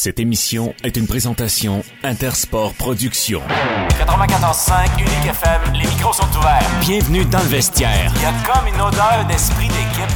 Cette émission est une présentation Intersport Productions. 94.5 Unique FM, les micros sont ouverts. Bienvenue dans le vestiaire. Il y a comme une odeur d'esprit d'équipe.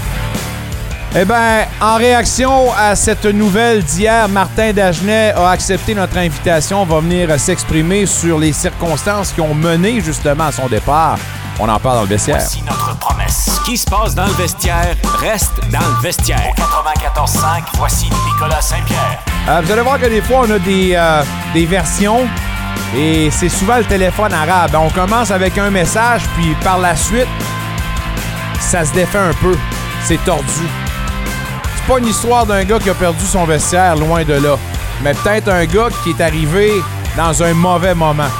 Eh bien, en réaction à cette nouvelle d'hier, Martin Dagenet a accepté notre invitation, va venir s'exprimer sur les circonstances qui ont mené justement à son départ. On en parle dans le vestiaire. Voici notre promesse. Ce qui se passe dans le vestiaire reste dans le vestiaire. 94.5, voici Nicolas Saint-Pierre. Euh, vous allez voir que des fois, on a des, euh, des versions et c'est souvent le téléphone arabe. On commence avec un message, puis par la suite, ça se défait un peu. C'est tordu. C'est pas une histoire d'un gars qui a perdu son vestiaire, loin de là. Mais peut-être un gars qui est arrivé dans un mauvais moment.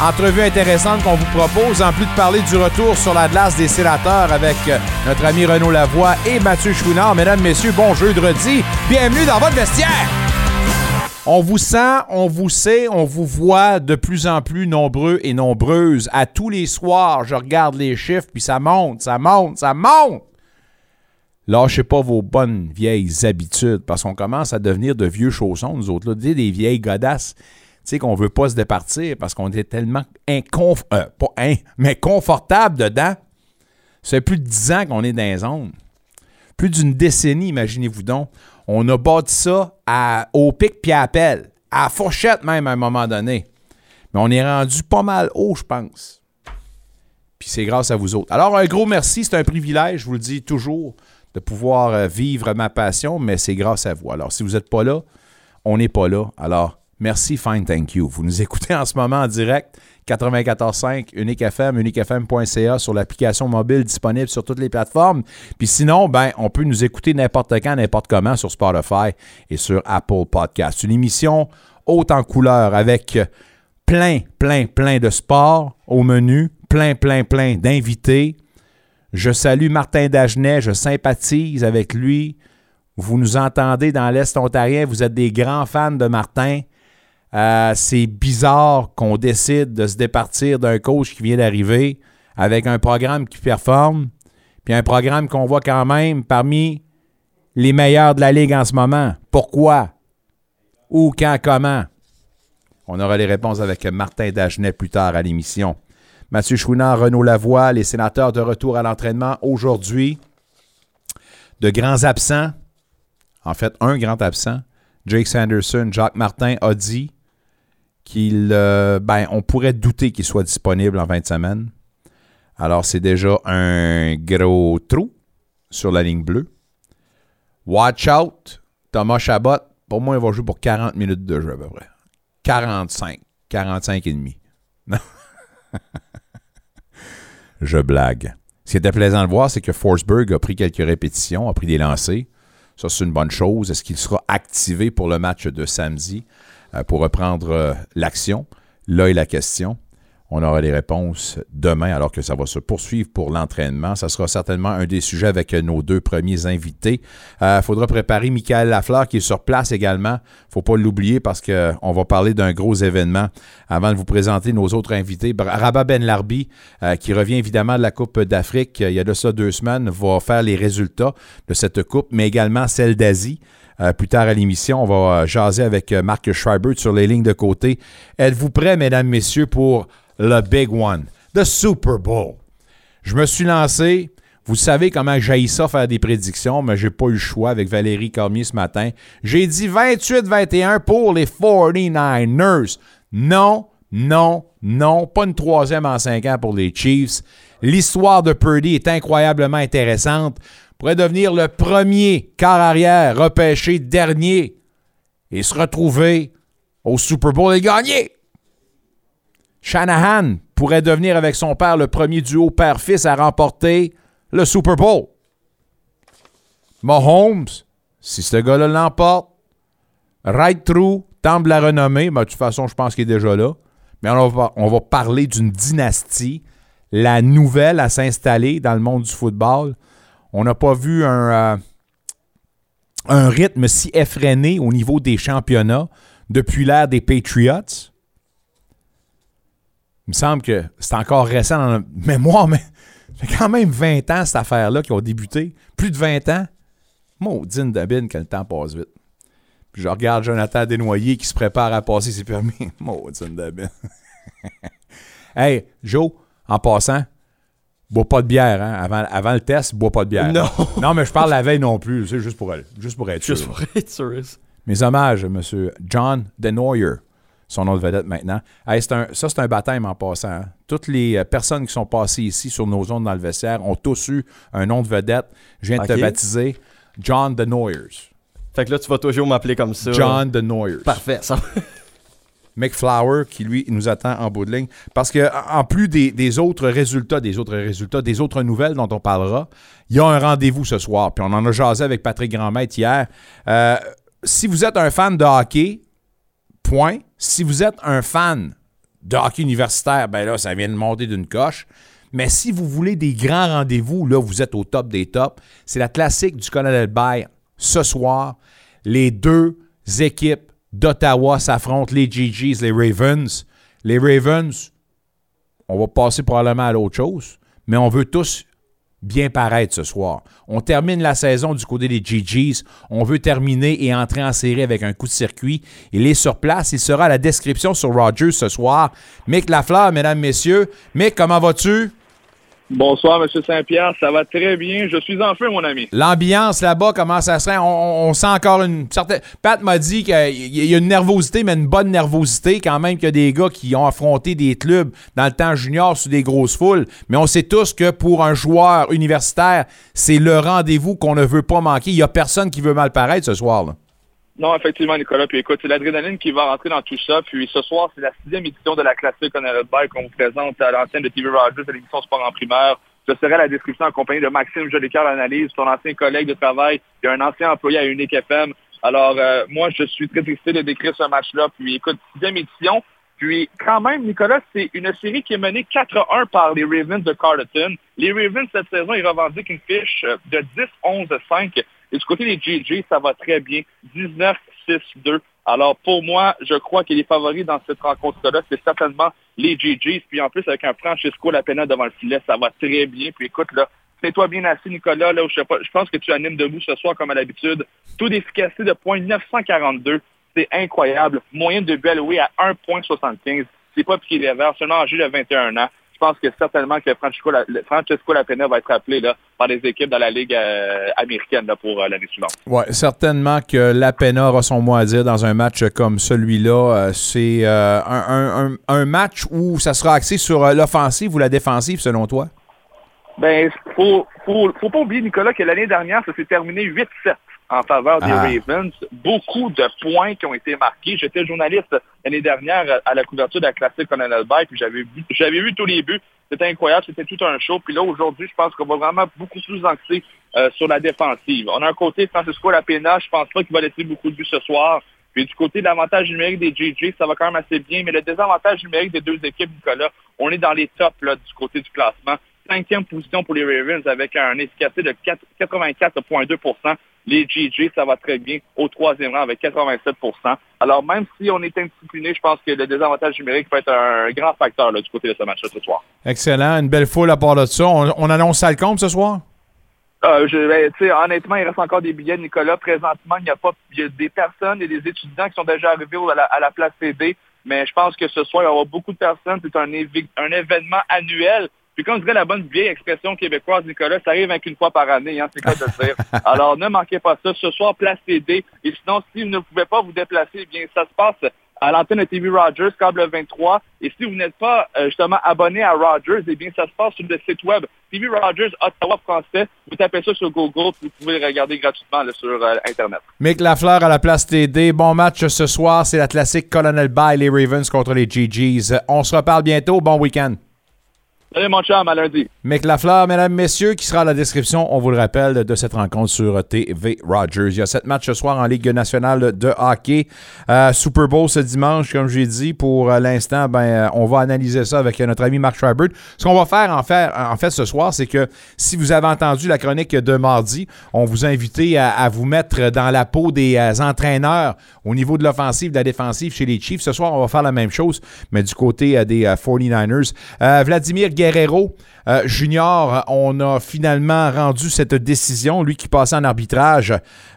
Entrevue intéressante qu'on vous propose, en plus de parler du retour sur la glace des sénateurs avec euh, notre ami Renaud Lavoie et Mathieu Chouinard. Mesdames, messieurs, bon jeudi. Bienvenue dans votre vestiaire! On vous sent, on vous sait, on vous voit de plus en plus nombreux et nombreuses. À tous les soirs, je regarde les chiffres, puis ça monte, ça monte, ça monte. Lâchez pas vos bonnes vieilles habitudes, parce qu'on commence à devenir de vieux chaussons, nous autres, là, des des vieilles godasses. Tu sais qu'on veut pas se départir parce qu'on est tellement inconf euh, pas in, mais confortable dedans. Fait plus de 10 ans qu'on est dans les zones. Plus d'une décennie, imaginez-vous donc. On a bâti ça au pic puis à pelle, à fourchette même à un moment donné. Mais on est rendu pas mal haut, je pense. Puis c'est grâce à vous autres. Alors, un gros merci, c'est un privilège, je vous le dis toujours, de pouvoir euh, vivre ma passion, mais c'est grâce à vous. Alors, si vous n'êtes pas là, on n'est pas là. Alors, merci, fine, thank you. Vous nous écoutez en ce moment en direct, 94.5, Unique FM, uniquefm.ca sur l'application mobile disponible sur toutes les plateformes. Puis sinon, ben, on peut nous écouter n'importe quand, n'importe comment sur Spotify et sur Apple Podcast. Une émission haute en couleur avec plein, plein, plein de sports au menu, plein, plein, plein d'invités. Je salue Martin Dagenet, je sympathise avec lui. Vous nous entendez dans l'Est ontarien, vous êtes des grands fans de Martin. Euh, c'est bizarre qu'on décide de se départir d'un coach qui vient d'arriver avec un programme qui performe, puis un programme qu'on voit quand même parmi les meilleurs de la Ligue en ce moment. Pourquoi? Où, quand, comment? On aura les réponses avec Martin Dagenet plus tard à l'émission. Mathieu Chouinard, Renaud Lavoie, les sénateurs de retour à l'entraînement aujourd'hui. De grands absents. En fait, un grand absent. Jake Sanderson, Jacques Martin a dit euh, ben, on pourrait douter qu'il soit disponible en fin de semaine. Alors, c'est déjà un gros trou sur la ligne bleue. Watch out, Thomas Chabot. Pour moi, il va jouer pour 40 minutes de jeu à peu près. 45, 45 et demi. Je blague. Ce qui était plaisant de voir, c'est que Forsberg a pris quelques répétitions, a pris des lancers. Ça, c'est une bonne chose. Est-ce qu'il sera activé pour le match de samedi? Pour reprendre euh, l'action? Là est la question. On aura les réponses demain alors que ça va se poursuivre pour l'entraînement. Ça sera certainement un des sujets avec nos deux premiers invités. Il euh, faudra préparer Michael Lafleur qui est sur place également. faut pas l'oublier parce qu'on va parler d'un gros événement avant de vous présenter nos autres invités. Rabat Ben Larbi, euh, qui revient évidemment de la Coupe d'Afrique il y a de ça deux semaines, va faire les résultats de cette coupe, mais également celle d'Asie. Euh, plus tard à l'émission, on va jaser avec Marc Schreiber sur les lignes de côté. Êtes-vous prêts, mesdames, messieurs, pour le big one, the Super Bowl? Je me suis lancé. Vous savez comment j'ai ça faire des prédictions, mais j'ai pas eu le choix avec Valérie Cormier ce matin. J'ai dit 28-21 pour les 49ers. Non, non, non, pas une troisième en cinq ans pour les Chiefs. L'histoire de Purdy est incroyablement intéressante. Pourrait devenir le premier quart arrière repêché dernier et se retrouver au Super Bowl et gagner. Shanahan pourrait devenir avec son père le premier duo père-fils à remporter le Super Bowl. Mahomes, si ce gars-là l'emporte, right through, temple la renommée, mais de toute façon, je pense qu'il est déjà là. Mais on va parler d'une dynastie, la nouvelle à s'installer dans le monde du football. On n'a pas vu un, euh, un rythme si effréné au niveau des championnats depuis l'ère des Patriots. Il me semble que c'est encore récent dans la mémoire, mais ça fait quand même 20 ans, cette affaire-là, qui ont débuté. Plus de 20 ans. Maudine dabine que le temps passe vite. Puis je regarde Jonathan Desnoyers qui se prépare à passer ses permis. Maudine de Hey, Joe, en passant, bois pas de bière, hein? Avant, avant le test, bois pas de bière. Non. Non, mais je parle la veille non plus. C'est juste pour, juste pour être sûr. Juste pour être sûr. Mes hommages à M. John Denoyer, son nom de vedette maintenant. Hey, un- ça, c'est un baptême en passant. hein. Toutes les euh, personnes qui sont passées ici sur nos zones dans le vestiaire ont tous eu un nom de vedette. Je viens de te baptiser John Denoyers. Fait que là, tu vas toujours m'appeler comme ça. John Denoyers. Parfait. Ça... McFlower qui lui nous attend en bout de ligne. Parce que en plus des, autres résultats, des autres résultats, des autres nouvelles dont on parlera, il y a un rendez-vous ce soir. Puis on en a jasé avec Patrick Grandmaître hier. Euh, si vous êtes un fan de hockey, point. Si vous êtes un fan de hockey universitaire, ben là, ça vient de monter d'une coche. Mais si vous voulez des grands rendez-vous, là, vous êtes au top des tops. C'est la classique du Colonel Bay ce soir. Les deux équipes d'Ottawa s'affrontent, les GGs, les Ravens. Les Ravens, on va passer probablement à l'autre chose, mais on veut tous bien paraître ce soir. On termine la saison du côté des GGs. On veut terminer et entrer en série avec un coup de circuit. Il est sur place. Il sera à la description sur Rogers ce soir. Mick Lafleur, mesdames, messieurs. Mick, comment vas-tu? Bonsoir, M. Saint-Pierre. Ça va très bien. Je suis en feu, mon ami. L'ambiance là-bas, comment ça serait? On, on- sent encore une certaine. Pat m'a dit qu'il y a une nervosité, mais une bonne nervosité quand même qu'il y a des gars qui ont affronté des clubs dans le temps junior sous des grosses foules. Mais on sait tous que pour un joueur universitaire, c'est le rendez-vous qu'on ne veut pas manquer. Il n'y a personne qui veut mal paraître ce soir. là. Non, effectivement, Nicolas. Puis écoute, c'est l'adrénaline qui va rentrer dans tout ça. Puis ce soir, c'est la sixième édition de la classique on Bike qu'on vous présente à l'antenne de TV Rogers à l'émission Sport en primaire. Je serai à la description en compagnie de Maxime Jolicoeur Analyse, son ancien collègue de travail et un ancien employé à Unique FM. Alors, euh, moi, je suis très excité de décrire ce match-là. Puis écoute, sixième édition. Puis quand même, Nicolas, c'est une série qui est menée 4-1 par les Ravens de Carleton. Les Ravens, cette saison, ils revendiquent une fiche de 10-11-5. Et du côté des GG, ça va très bien. 19-6-2. Alors, pour moi, je crois que les favoris dans cette rencontre-là, c'est certainement les GGs. Puis en plus, avec un Francisco Lapena devant le filet, ça va très bien. Puis écoute, là, c'est-toi bien assis, Nicolas. Là, où je, sais pas, je pense que tu animes debout ce soir comme à l'habitude. Taux d'efficacité de point 942. C'est incroyable. Moyenne de but à 1,75. C'est pas piqué les verts. Seulement âgé de 21 ans. Je pense que certainement que Francesco, La- Francesco Lapena va être appelé là, par des équipes dans la Ligue euh, américaine là, pour euh, l'année suivante. Ouais, certainement que la Pena aura son mot à dire dans un match comme celui-là. Euh, c'est euh, un, un- match où ça sera axé sur l'offensive ou la défensive, selon toi? Ben, faut, faut, faut pas oublier, Nicolas, que l'année dernière, ça s'est terminé 8-7 en faveur des Ah. Ravens. Beaucoup de points qui ont été marqués. J'étais journaliste l'année dernière à la couverture de la classique Colonel Bay, puis j'avais vu, j'avais vu tous les buts. C'était incroyable, c'était tout un show. Puis là, aujourd'hui, je pense qu'on va vraiment beaucoup plus axer euh, sur la défensive. On a un côté Francisco Lapena, je pense pas qu'il va laisser beaucoup de buts ce soir. Puis du côté de l'avantage numérique des JJ, ça va quand même assez bien. Mais le désavantage numérique des deux équipes, Nicolas, on est dans les tops là, du côté du classement. Cinquième position pour les Ravens avec un efficacité de 4 84,2 Les JJ, ça va très bien au troisième rang avec 87% Alors même si on est indiscipliné, je pense que le désavantage numérique peut être un grand facteur là, du côté de ce match-là ce soir. Excellent. Une belle foule à part de ça. On, on annonce Salcombe ce soir? Euh, je, ben, honnêtement, il reste encore des billets, Nicolas. Présentement, il n'y a pas, il y a des personnes et des étudiants qui sont déjà arrivés à la, à la place CD. Mais je pense que ce soir, il va y avoir beaucoup de personnes. C'est un événement annuel. Puis comme dirait la bonne vieille expression québécoise, Nicolas, ça arrive qu'une fois par année, hein, c'est quoi de dire. Alors, ne manquez pas ça. Ce soir, place CD. Et sinon, si vous ne pouvez pas vous déplacer, eh bien, ça se passe à l'antenne de TV Rogers, câble 23. Et si vous n'êtes pas euh, justement abonné à Rogers, eh bien, ça se passe sur le site web TV Rogers Ottawa français. Vous tapez ça sur Google, vous pouvez le regarder gratuitement là, sur euh, Internet. Mick Lafleur à la place TD. Bon match ce soir. C'est la classique Colonel Bay, les Ravens contre les GGs. On se reparle bientôt. Bon week-end. Salut mon chum, à lundi. Mick Lafleur, mesdames, messieurs, qui sera à la description, on vous le rappelle, de cette rencontre sur TV Rogers. Il y a sept matchs ce soir en Ligue nationale de hockey. Euh, Super Bowl ce dimanche, comme j'ai dit. Pour euh, l'instant, ben, euh, on va analyser ça avec notre ami Mark Schreiber. Ce qu'on va faire en, fait, ce soir, c'est que si vous avez entendu la chronique de mardi, on vous a invité à, vous mettre dans la peau des entraîneurs au niveau de l'offensive, de la défensive chez les Chiefs. Ce soir, on va faire la même chose, mais du côté des euh, 49ers. Euh, Vladimir euh, Junior, on a finalement rendu cette décision. Lui qui passait en arbitrage,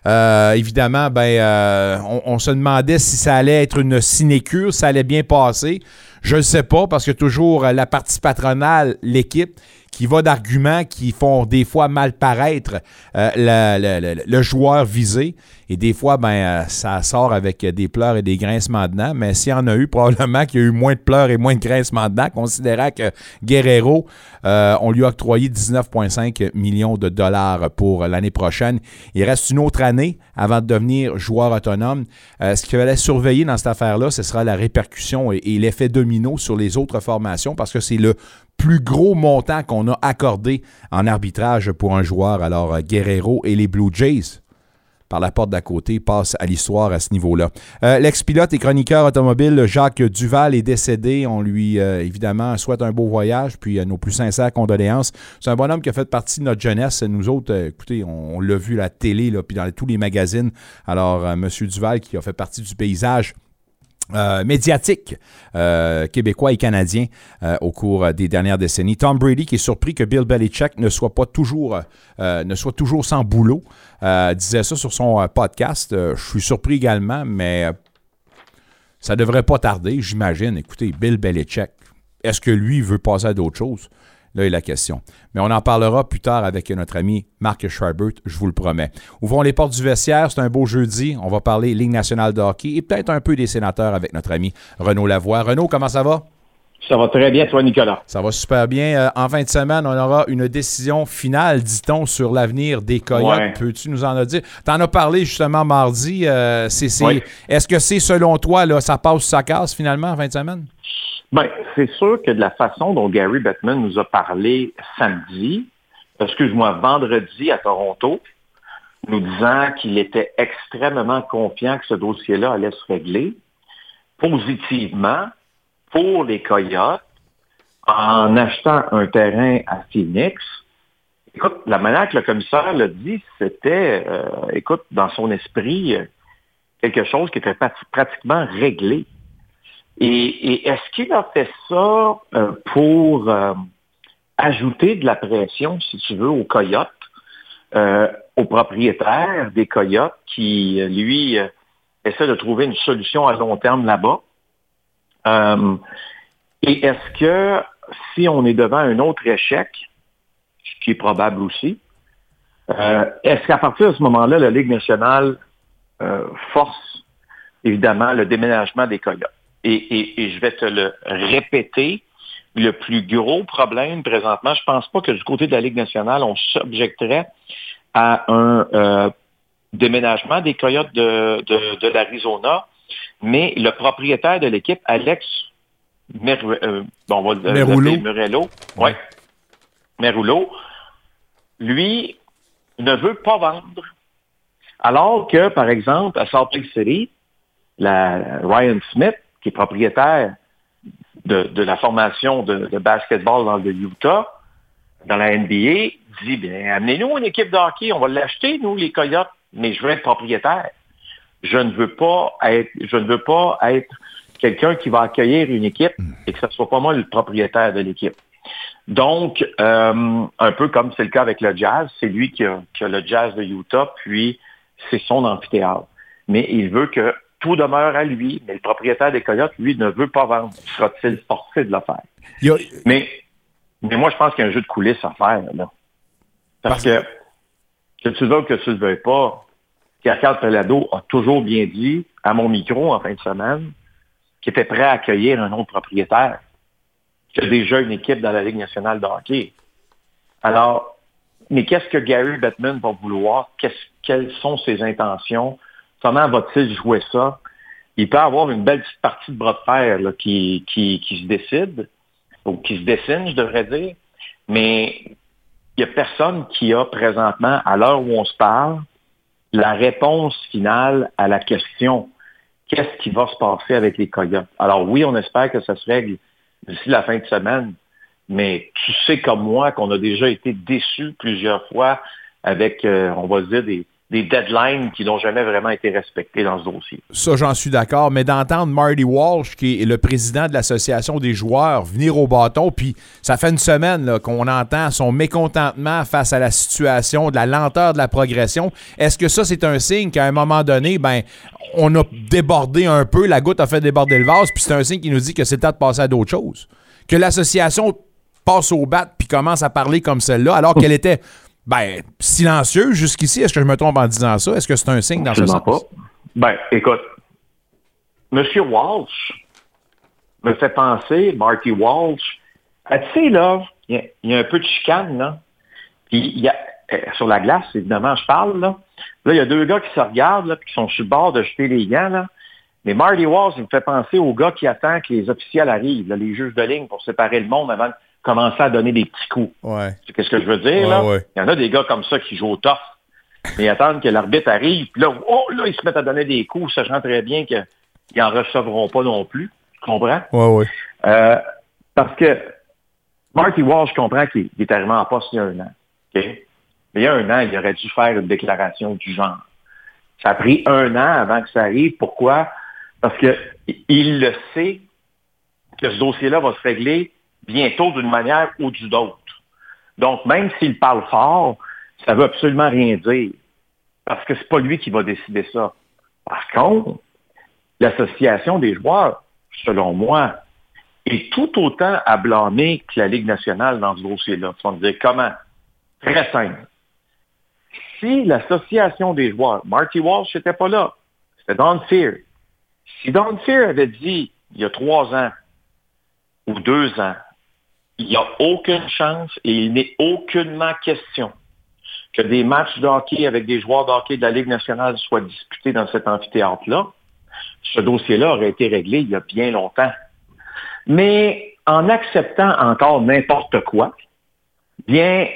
euh, évidemment, ben, on, on, se demandait si ça allait être une sinécure, ça allait bien passer. Je ne sais pas, parce que toujours la partie patronale, l'équipe, qui va d'arguments qui font des fois mal paraître euh, le, joueur visé. Et des fois, ben, euh, ça sort avec des pleurs et des grincements de dents. Mais s'il y en a eu, probablement qu'il y a eu moins de pleurs et moins de grincements de dents, considérant que Guerrero, euh, on lui a octroyé 19,5 millions de dollars pour l'année prochaine. Il reste une autre année avant de devenir joueur autonome. ce qu'il fallait surveiller dans cette affaire-là, ce sera la répercussion et l'effet domino sur les autres formations parce que c'est le plus gros montant qu'on a accordé en arbitrage pour un joueur. Alors, euh, Guerrero et les Blue Jays, par la porte d'à côté, passent à l'histoire à ce niveau-là. Euh, l'ex-pilote et chroniqueur automobile Jacques Duval est décédé. On lui, euh, évidemment, souhaite un beau voyage, puis nos plus sincères condoléances. C'est un bonhomme qui a fait partie de notre jeunesse. Nous autres, écoutez, on, l'a vu à la télé, là, puis dans tous les magazines. Alors, M. Duval, qui a fait partie du paysage euh, médiatique euh, québécois et canadien euh, au cours des dernières décennies. Tom Brady qui est surpris que Bill Belichick ne soit pas toujours ne soit toujours sans boulot disait ça sur son podcast. je suis surpris également, mais ça devrait pas tarder, j'imagine. Écoutez, Bill Belichick, est-ce que lui veut passer à d'autres choses? Là est la question. Mais on en parlera plus tard avec notre ami Marc Schreibert, je vous le promets. Ouvrons les portes du vestiaire, c'est un beau jeudi. On va parler Ligue nationale de hockey et peut-être un peu des sénateurs avec notre ami Renaud Lavoie. Renaud, comment ça va? Ça va très bien, toi, Nicolas. Ça va super bien. Euh, en fin de semaine, on aura une décision finale, dit-on, sur l'avenir des Coyotes. Peux-tu nous en dire? Tu en as parlé justement mardi. Euh, est-ce que c'est, selon toi, là, ça passe ou ça casse finalement en fin de semaine? Bien, c'est sûr que de la façon dont Gary Bettman nous a parlé samedi, excuse-moi, vendredi à Toronto, nous disant qu'il était extrêmement confiant que ce dossier-là allait se régler positivement pour les Coyotes en achetant un terrain à Phoenix. Écoute, la manière que le commissaire l'a dit, c'était, euh, écoute, dans son esprit, euh, quelque chose qui était pratiquement réglé. Et, est-ce qu'il a fait ça euh, pour euh, ajouter de la pression, si tu veux, aux coyotes, euh, aux propriétaires des coyotes qui, lui, essaie de trouver une solution à long terme là-bas? et est-ce que si on est devant un autre échec, ce qui est probable aussi, est-ce qu'à partir de ce moment-là, la Ligue nationale force évidemment le déménagement des coyotes? Et, je vais te le répéter, le plus gros problème présentement, je ne pense pas que du côté de la Ligue nationale, on s'objecterait à un euh, déménagement des Coyotes de, l'Arizona, mais le propriétaire de l'équipe, Alex euh, Merullo, lui ne veut pas vendre. Alors que, par exemple, à Salt Lake City, la Ryan Smith qui est propriétaire de, la formation de, basketball dans le Utah, dans la NBA, dit, bien, amenez-nous une équipe de hockey, on va l'acheter, nous, les Coyotes, mais je veux être propriétaire. Je ne veux pas être, je ne veux pas être quelqu'un qui va accueillir une équipe et que ce ne soit pas moi le propriétaire de l'équipe. Donc, euh, un peu comme c'est le cas avec le jazz, c'est lui qui a, qui a, le jazz de Utah, puis c'est son amphithéâtre. Mais il veut que tout demeure à lui, mais le propriétaire des Coyotes, lui, ne veut pas vendre. Sera-t-il forcé de le faire? Mais, mais moi, je pense qu'il y a un jeu de coulisses à faire. Là. Parce, que, que tu veux que tu ne le veuilles pas, Pierre-Carl Pelado a toujours bien dit à mon micro en fin de semaine qu'il était prêt à accueillir un autre propriétaire, qui a déjà une équipe dans la Ligue nationale de hockey. Alors, mais qu'est-ce que Gary Bettman va vouloir? quelles sont ses intentions? Comment va-t-il jouer ça? Il peut avoir une belle petite partie de bras de fer qui, qui, se décide, ou qui se dessine, je devrais dire, mais il n'y a personne qui a présentement, à l'heure où on se parle, la réponse finale à la question qu'est-ce qui va se passer avec les Coyotes? Alors oui, on espère que ça se règle d'ici la fin de semaine, mais tu sais comme moi qu'on a déjà été déçus plusieurs fois avec, euh, on va dire, des, des deadlines qui n'ont jamais vraiment été respectés dans ce dossier. Ça, j'en suis d'accord, mais d'entendre Marty Walsh, qui est le président de l'Association des joueurs, venir au bâton, puis ça fait une semaine qu'on entend son mécontentement face à la situation, de la lenteur de la progression. Est-ce que ça, c'est un signe qu'à un moment donné, ben, on a débordé un peu, la goutte a fait déborder le vase, puis c'est un signe qui nous dit que c'est le temps de passer à d'autres choses? Que l'association passe au bat puis commence à parler comme celle-là, alors qu'elle était ben, silencieux jusqu'ici. Est-ce que je me trompe en disant ça? Est-ce que c'est un signe dans ce sens? pas. Ben, écoute, M. Walsh me fait penser, Marty Walsh, tu sais, là, il y, a un peu de chicane, là. Puis, y a, euh, sur la glace, évidemment, je parle, là. Là, il y a deux gars qui se regardent, là, puis qui sont sur le bord de jeter les gants, là. Mais Marty Walsh, il me fait penser aux gars qui attendent que les officiels arrivent, là, les juges de ligne, pour séparer le monde avant commencer à donner des petits coups. Ouais. Qu'est-ce que je veux dire, là? Il y en a des gars comme ça qui jouent au tough. Mais ils attendent que l'arbitre arrive, puis là, oh, là, ils se mettent à donner des coups, sachant très bien qu'ils n'en recevront pas non plus. Tu comprends? Oui, oui. Euh, parce que Marty Walsh, je comprends qu'il est arrivé en poste il y a un an. Mais il y a un an, il aurait dû faire une déclaration du genre. Ça a pris un an avant que ça arrive. Pourquoi? Parce que il le sait que ce dossier-là va se régler bientôt d'une manière ou d'une autre. Donc, même s'il parle fort, ça ne veut absolument rien dire. Parce que c'est pas lui qui va décider ça. Par contre, l'association des joueurs, selon moi, est tout autant à blâmer que la Ligue nationale dans ce dossier-là. Tu vas me dire comment? Très simple. Si l'association des joueurs, Marty Walsh n'était pas là, c'était Don Fear. Si Don Fear avait dit, il y a trois ans ou deux ans, il n'y a aucune chance et il n'est aucunement question que des matchs de hockey avec des joueurs de hockey de la Ligue nationale soient disputés dans cet amphithéâtre-là. Ce dossier-là aurait été réglé il y a bien longtemps. Mais en acceptant encore n'importe quoi, bien,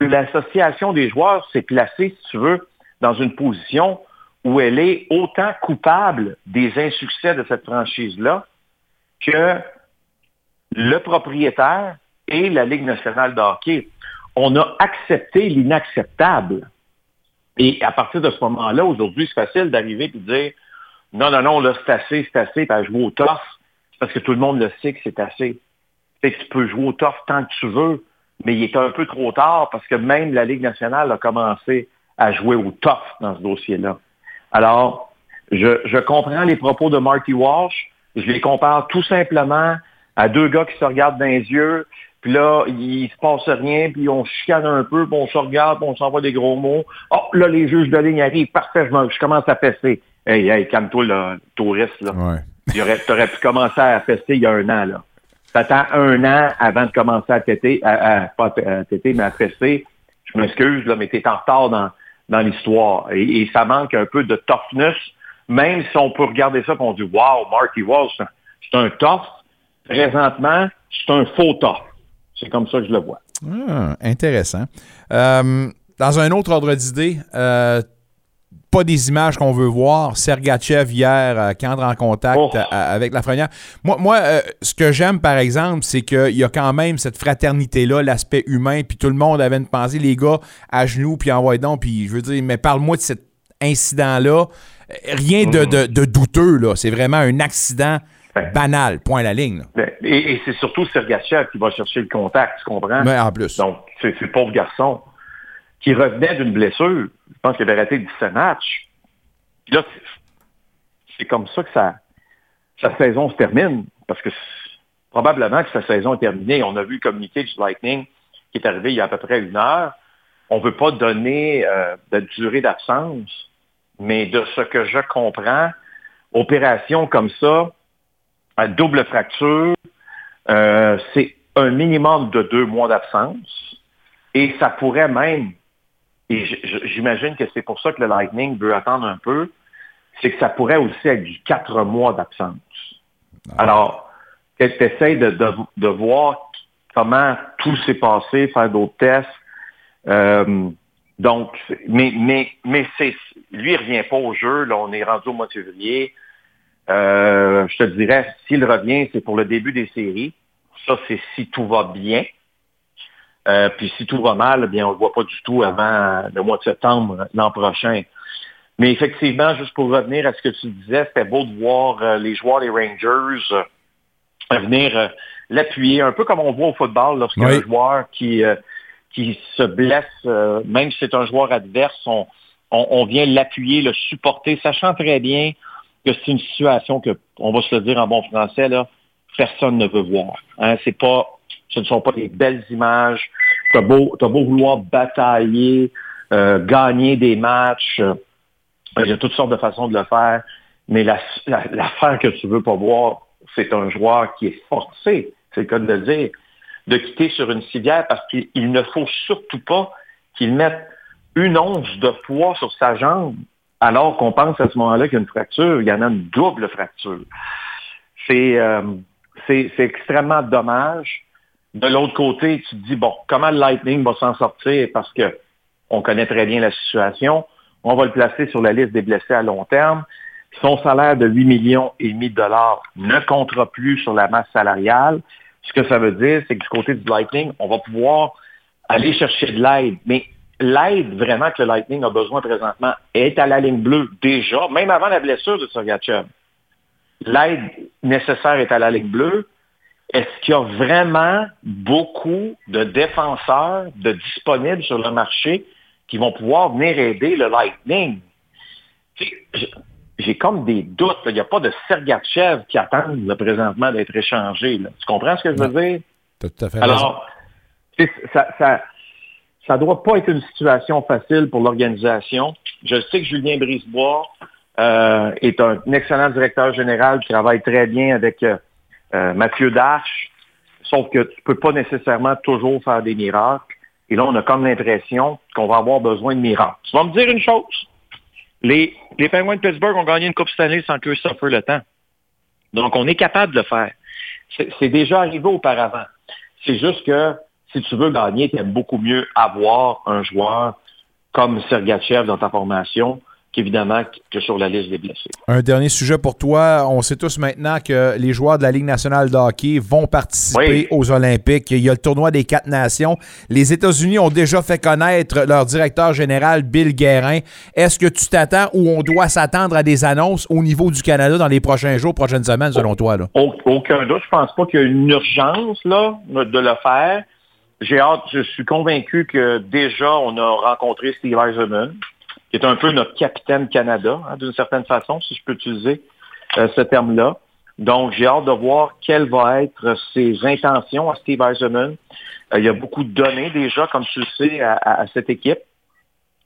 l'association des joueurs s'est placée, si tu veux, dans une position où elle est autant coupable des insuccès de cette franchise-là que le propriétaire et la Ligue nationale de hockey. On a accepté l'inacceptable. Et à partir de ce moment-là, aujourd'hui, c'est facile d'arriver et de dire non, non, non, là, c'est assez, c'est assez, puis jouer au tough, parce que tout le monde le sait que c'est assez. Fait que tu peux jouer au tough tant que tu veux, mais il est un peu trop tard parce que même la Ligue nationale a commencé à jouer au tough dans ce dossier-là. Alors, je, je comprends les propos de Marty Walsh, je les compare tout simplement à deux gars qui se regardent dans les yeux, puis là, il se passe rien, puis on chicane un peu, puis on se regarde, puis on s'envoie des gros mots. Oh, là, les juges de ligne arrivent, parfait, je, commence à fesser. Hey, hey, calme-toi, le touriste, là. Tu aurais pu commencer à fester il y a un an, là. T'attends un an avant de commencer à têter, à, pas à têter, mais à fester. Je m'excuse, là, mais t'es en retard dans, dans l'histoire. Et, ça manque un peu de toughness, même si on peut regarder ça et on dit, wow, Marty Walsh, c'est un tough, présentement, c'est un faux top. C'est comme ça que je le vois. Ah, intéressant. Euh, dans un autre ordre d'idée, euh, pas des images qu'on veut voir. Sergachev hier, euh, qui entre en contact oh. avec la frenière. Moi, moi ce que j'aime, par exemple, c'est qu'il y a quand même cette fraternité-là, l'aspect humain, puis tout le monde avait une pensée, les gars à genoux, puis en donc, puis je veux dire, mais parle-moi de cet incident-là. Rien de, mm. de douteux, là. C'est vraiment un accident banal, point à la ligne. Ben, et, c'est surtout Sergachev qui va chercher le contact, tu comprends? Mais en plus. Donc, c'est le pauvre garçon qui revenait d'une blessure. Je pense qu'il avait raté 17 matchs. Puis là, c'est comme ça que sa, sa saison se termine. Parce que probablement que sa saison est terminée. On a vu le communiqué du Lightning qui est arrivé il y a à peu près une heure. On ne veut pas donner euh, de durée d'absence, mais de ce que je comprends, opération comme ça, double fracture, euh, c'est un minimum de deux mois d'absence. Et ça pourrait même, et j'imagine que c'est pour ça que le Lightning veut attendre un peu, c'est que ça pourrait aussi être du quatre mois d'absence. Ah. Alors, tu essaies de, de, voir comment tout s'est passé, faire d'autres tests? Euh, donc, mais, mais, mais c'est, lui, il revient pas au jeu. Là, on est rendu au mois de février. Euh, je te dirais, s'il revient, c'est pour le début des séries. Ça, c'est si tout va bien. Euh, puis si tout va mal, bien, on ne le voit pas du tout avant le mois de septembre l'an prochain. Mais effectivement, juste pour revenir à ce que tu disais, c'était beau de voir euh, les joueurs des Rangers euh, venir euh, l'appuyer, un peu comme on voit au football lorsqu'il y a Oui. un joueur qui, euh, qui se blesse, euh, même si c'est un joueur adverse, on, on, on vient l'appuyer, le supporter, sachant très bien que c'est une situation que, on va se le dire en bon français, personne ne veut voir. Hein, c'est pas, ce ne sont pas des belles images. T'as beau, t'as beau vouloir batailler, euh, gagner des matchs. euh, il y a toutes sortes de façons de le faire. Mais la- la- l'affaire que tu veux pas voir, c'est un joueur qui est forcé, c'est le cas de le dire, de quitter sur une civière parce qu'il il ne faut surtout pas qu'il mette une once de poids sur sa jambe alors qu'on pense à ce moment-là qu'il y a une fracture. Il y en a une double fracture. C'est euh, extrêmement dommage. De l'autre côté, tu te dis, bon, comment le Lightning va s'en sortir? Parce que on connaît très bien la situation. On va le placer sur la liste des blessés à long terme. Son salaire de 8 millions et demi de dollars ne comptera plus sur la masse salariale. Ce que ça veut dire, c'est que du côté du Lightning, on va pouvoir aller chercher de l'aide. Mais l'aide vraiment que le Lightning a besoin présentement est à la ligne bleue déjà, même avant la blessure de Sergachev. L'aide nécessaire est à la ligne bleue. Est-ce qu'il y a vraiment beaucoup de défenseurs de disponibles sur le marché qui vont pouvoir venir aider le Lightning? J'ai- comme des doutes. là. Il n'y a pas de Sergachev qui attend là, présentement d'être échangé. là. Tu comprends ce que je veux dire? Tout à fait. Alors, sais, ça, ça, ça doit pas être une situation facile pour l'organisation. Je sais que Julien Brisebois euh, est un excellent directeur général qui travaille très bien avec euh, euh, Mathieu Darche, sauf que tu peux pas nécessairement toujours faire des miracles. Et là, on a comme l'impression qu'on va avoir besoin de miracles. Tu vas me dire une chose? Les, les Penguins de Pittsburgh ont gagné une Coupe Stanley sans Christopher Le Temps. Donc, on est capable de le faire. C'est déjà arrivé auparavant. C'est juste que si tu veux gagner, tu aimes beaucoup mieux avoir un joueur comme Sergachev dans ta formation qu'évidemment que sur la liste des blessés. Un dernier sujet pour toi. On sait tous maintenant que les joueurs de la Ligue nationale de hockey vont participer Oui. aux Olympiques. Il y a le tournoi des quatre nations. Les États-Unis ont déjà fait connaître leur directeur général, Bill Guérin. Est-ce que tu t'attends ou on doit s'attendre à des annonces au niveau du Canada dans les prochains jours, prochaines semaines, selon toi? Là? Au- Aucun doute. Je pense pas qu'il y a une urgence là, de le faire. J'ai hâte, je suis convaincu que déjà, on a rencontré Steve Eisenman, qui est un peu notre capitaine Canada, hein, d'une certaine façon, si je peux utiliser euh, ce terme-là. Donc, j'ai hâte de voir quelles vont être ses intentions à Steve Eisenman. Euh, il y a beaucoup de données déjà, comme tu le sais, à, cette équipe.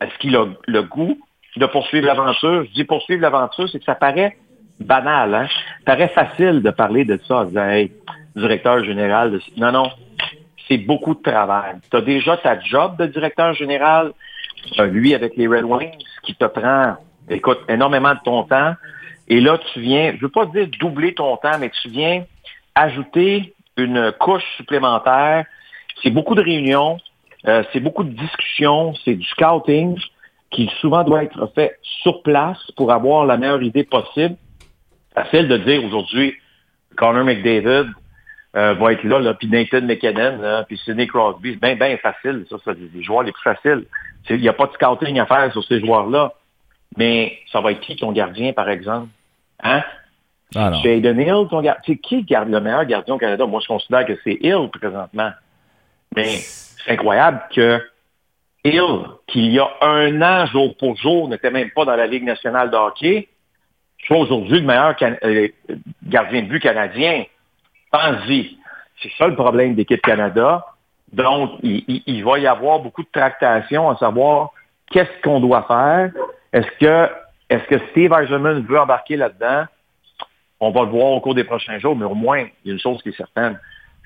Est-ce qu'il a le goût de poursuivre l'aventure? Je dis poursuivre l'aventure, c'est que ça paraît banal, hein? Ça paraît facile de parler de ça en disant, hey, directeur général. de- Non, non. C'est beaucoup de travail. Tu as déjà ta job de directeur général, euh, lui avec les Red Wings, qui te prend, écoute, énormément de ton temps. Et là, tu viens, je veux pas dire doubler ton temps, mais tu viens ajouter une couche supplémentaire. C'est beaucoup de réunions, euh, c'est beaucoup de discussions, c'est du scouting qui souvent doit être fait sur place pour avoir la meilleure idée possible. Facile de dire aujourd'hui, Connor McDavid euh, va être là, là puis Nathan McKinnon, puis Sidney Crosby, c'est bien, bien facile. Ça, c'est des joueurs les plus faciles. Il n'y a pas de scouting à faire sur ces joueurs-là. Mais ça va être qui ton gardien, par exemple? Hein? Ah. C'est Aiden Hill, ton gardien. C'est qui garde le meilleur gardien au Canada? Moi, je considère que c'est Hill présentement. Mais c'est incroyable que Hill, qu'il y a un an, jour pour jour, n'était même pas dans la Ligue nationale de hockey, soit aujourd'hui le meilleur euh, gardien de but canadien. Pense-y. C'est ça le problème d'équipe Canada. Donc, il, va y avoir beaucoup de tractations à savoir qu'est-ce qu'on doit faire. Est-ce que, est-ce que Steve Eisenman veut embarquer là-dedans? On va le voir au cours des prochains jours, mais au moins, il y a une chose qui est certaine,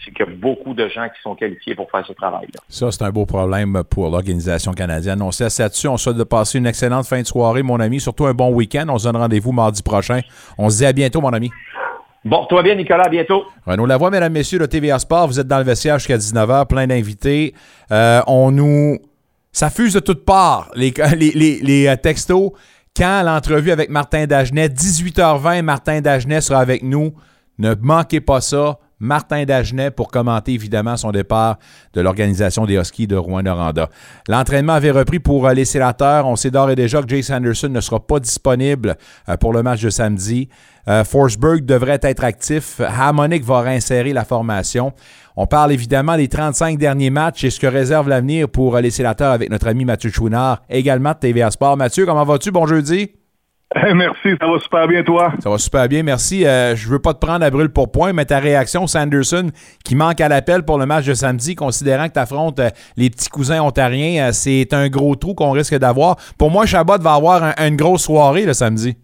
c'est qu'il y a beaucoup de gens qui sont qualifiés pour faire ce travail-là. Ça, c'est un beau problème pour l'organisation canadienne. On sait là-dessus. On souhaite de passer une excellente fin de soirée, mon ami. Surtout un bon week-end. On se donne rendez-vous mardi prochain. On se dit à bientôt, mon ami. Bon, toi bien, Nicolas, à bientôt. Renaud Lavoie, mesdames, messieurs, de TVA Sport, vous êtes dans le vestiaire jusqu'à 19h, plein d'invités. Euh, on nous. Ça fuse de toutes parts, les, les, euh, textos. Quand l'entrevue avec Martin Dagenet, 18h20, Martin Dagenet sera avec nous. Ne manquez pas ça. Martin Dagenet, pour commenter évidemment son départ de l'organisation des Huskies de Rouen-Noranda. L'entraînement avait repris pour euh, les sénateurs. On sait d'ores et déjà que Jace Anderson ne sera pas disponible euh, pour le match de samedi. Euh, Forsberg devrait être actif. Harmonic va réinsérer la formation. On parle évidemment des 35 derniers matchs et ce que réserve l'avenir pour les sénateurs avec notre ami Mathieu Chouinard, également de TVA Sport. Mathieu, comment vas-tu? Bon jeudi. Merci, ça va super bien, toi? Ça va super bien, merci. Euh, je veux pas te prendre à brûle pour point, mais ta réaction, Sanderson, qui manque à l'appel pour le match de samedi, considérant que tu affrontes euh, les petits cousins ontariens, euh, c'est un gros trou qu'on risque d'avoir. Pour moi, Chabot va avoir une grosse soirée le samedi.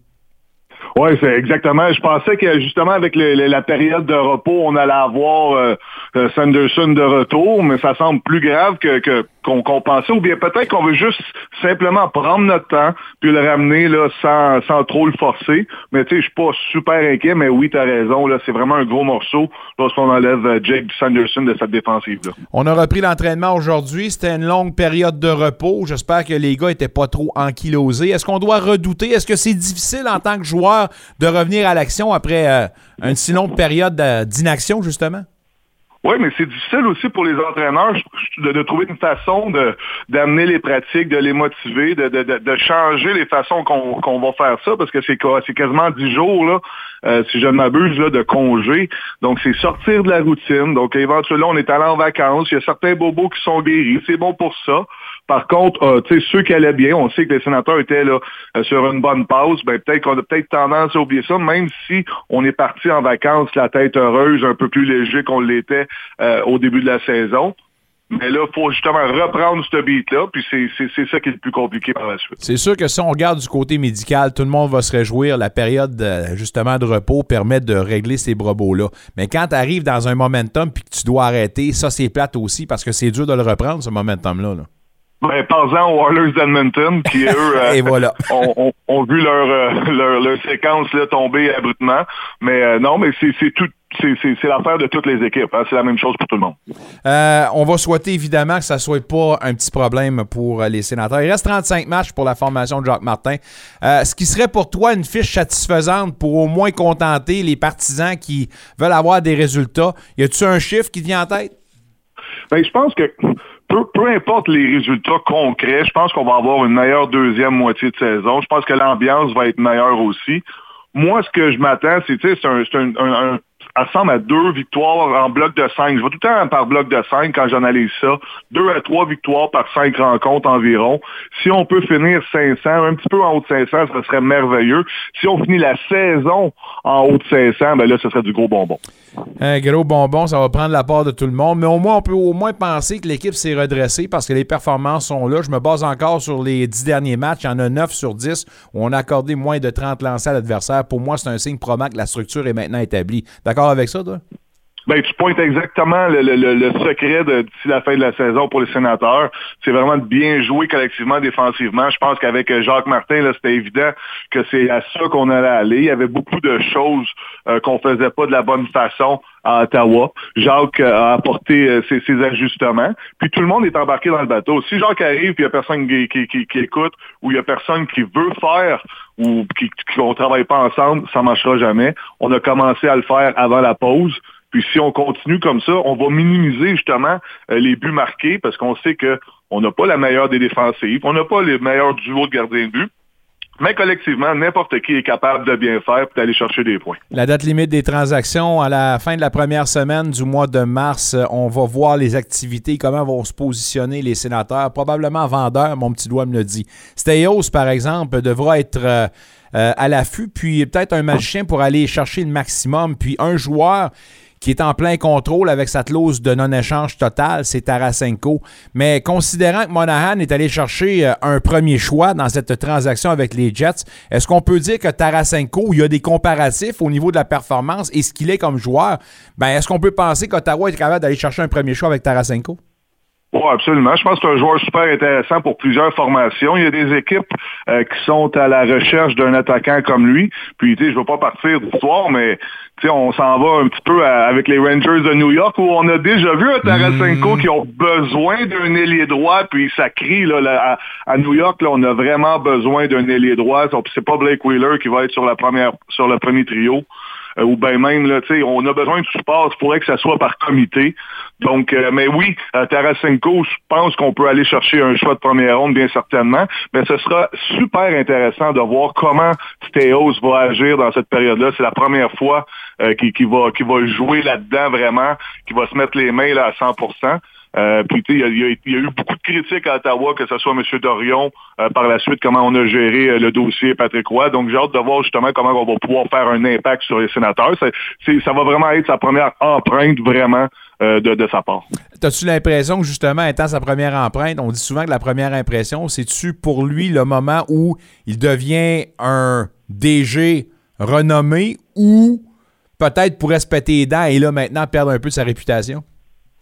Oui, c'est exactement. Je pensais que justement avec la période de repos, on allait avoir Sanderson de retour, mais ça semble plus grave que, qu'on pensait, ou bien peut-être qu'on veut juste simplement prendre notre temps puis le ramener là, sans, sans trop le forcer. Mais tu sais, je suis pas super inquiet, mais oui, tu as raison. C'est vraiment un gros morceau lorsqu'on enlève euh, Jake Sanderson de cette défensive. Là. On a repris l'entraînement aujourd'hui. C'était une longue période de repos. J'espère que les gars étaient pas trop ankylosés. Est-ce qu'on doit redouter? Est-ce que c'est difficile en tant que joueur de revenir à l'action après euh, une si longue période euh, d'inaction, justement? Oui, mais c'est difficile aussi pour les entraîneurs de, trouver une façon d'amener les pratiques, de les motiver, de, de, de changer les façons qu'on va faire ça, parce que c'est quasiment dix jours, là, euh, si je ne m'abuse, de congé. Donc, c'est sortir de la routine. Donc, éventuellement, on est allé en vacances. Il y a certains bobos qui sont guéris. C'est bon pour ça. Par contre, euh, tu sais, ceux qui allaient bien, on sait que les sénateurs étaient là euh, sur une bonne pause, ben peut-être qu'on a peut-être tendance à oublier ça, même si on est parti en vacances la tête heureuse, un peu plus léger qu'on l'était euh, au début de la saison. Mais là, il faut justement reprendre ce beat-là, puis c'est ça qui est le plus compliqué par la suite. C'est sûr que si on regarde du côté médical, tout le monde va se réjouir. La période justement de repos permet de régler ces brobos-là. Mais quand tu arrives dans un momentum puis que tu dois arrêter, ça c'est plate aussi parce que c'est dur de le reprendre, ce momentum-là. là ben, par-en aux Oilers d'Edmonton, qui eux euh, voilà. ont, vu leur, euh, leur, leur, séquence là, tomber abruptement. Mais euh, non, mais c'est tout. C'est l'affaire de toutes les équipes. Hein. C'est la même chose pour tout le monde. on va souhaiter évidemment que ça ne soit pas un petit problème pour les sénateurs. Il reste 35 matchs pour la formation de Jacques Martin. ce qui serait pour toi une fiche satisfaisante pour au moins contenter les partisans qui veulent avoir des résultats? Y a-tu un chiffre qui te vient en tête? Ben, je pense que peu, importe les résultats concrets, je pense qu'on va avoir une meilleure deuxième moitié de saison. Je pense que l'ambiance va être meilleure aussi. Moi, ce que je m'attends, c'est, c'est un, un, ressemble à deux victoires en bloc de cinq. Je vois tout le temps par bloc de cinq quand j'analyse ça. Deux à trois victoires par cinq rencontres environ. Si on peut finir 500, un petit peu en haut de 500, ce serait merveilleux. Si on finit la saison en haut de 500, ben là, ce serait du gros bonbon. Un gros bonbon, ça va prendre la part de tout le monde. Mais au moins, on peut au moins penser que l'équipe s'est redressée parce que les performances sont là. Je me base encore sur les dix derniers matchs. Il y en a 9 sur 10 où on a accordé moins de 30 lancers à l'adversaire. Pour moi, c'est un signe probant que la structure est maintenant établie. D'accord avec ça, toi? Ben, tu pointes exactement le, le, secret d'ici la fin de la saison pour les sénateurs. C'est vraiment de bien jouer collectivement défensivement. Je pense qu'avec euh, Jacques Martin, c'était évident que c'est à ça qu'on allait aller. Il y avait beaucoup de choses euh, qu'on faisait pas de la bonne façon à Ottawa. Jacques euh, a apporté ses, ajustements. Puis tout le monde est embarqué dans le bateau. Si Jacques arrive puis il y a personne qui, qui, écoute ou il y a personne qui veut faire ou qu'on ne travaille pas ensemble, ça ne marchera jamais. On a commencé à le faire avant la pause. Puis si on continue comme ça, on va minimiser justement euh, les buts marqués parce qu'on sait qu'on n'a pas la meilleure des défensives, on n'a pas les meilleurs duos de gardiens de but. Mais collectivement, n'importe qui est capable de bien faire et d'aller chercher des points. La date limite des transactions, à la fin de la première semaine du mois de mars, euh, on va voir les activités, comment vont se positionner les sénateurs. Probablement vendeurs, mon petit doigt me le dit. Steyos, par exemple, devra être euh, à l'affût, puis peut-être un magicien pour aller chercher le maximum, puis un joueur qui est en plein contrôle avec sa clause de non-échange total, c'est Tarasenko. Mais considérant que Monahan est allé chercher euh, un premier choix dans cette transaction avec les Jets, est-ce qu'on peut dire que Tarasenko, il y a des comparatifs au niveau de la performance et ce qu'il est comme joueur? Ben, est-ce qu'on peut penser qu'Ottawa est capable d'aller chercher un premier choix avec Tarasenko? Oui, absolument. Je pense que c'est un joueur super intéressant pour plusieurs formations. Il y a des équipes euh, qui sont à la recherche d'un attaquant comme lui. Puis, tu sais, je veux pas partir d'histoire, mais tu sais, on s'en va un petit peu avec les Rangers de New York où on a déjà vu un Tarasenko mm. qui ont besoin d'un ailier droit. Puis ça crie là, à, New York, là, on a vraiment besoin d'un ailier droit. C'est pas Blake Wheeler qui va être sur la première, sur le premier trio. Euh, ou bien même, là, on a besoin de support, il faudrait que ça soit par comité. Donc, euh, mais oui, Tarasenko, je pense qu'on peut aller chercher un choix de première ronde, bien certainement, mais ce sera super intéressant de voir comment Steos va agir dans cette période-là. C'est la première fois qu'il va, qui va jouer là-dedans vraiment, qu'il va se mettre les mains là, à 100 euh, puis, il y, a, eu beaucoup de critiques à Ottawa, que ce soit M. Dorion, euh, par la suite, comment on a géré euh, le dossier Patrick Roy. Donc, j'ai hâte de voir justement comment on va pouvoir faire un impact sur les sénateurs. ça va vraiment être sa première empreinte, vraiment, de, sa part. As-tu l'impression que, justement, étant sa première empreinte, on dit souvent que la première impression, c'est-tu pour lui le moment où il devient un DG renommé ou peut-être pourrait se péter les dents et là, maintenant, perdre un peu sa réputation?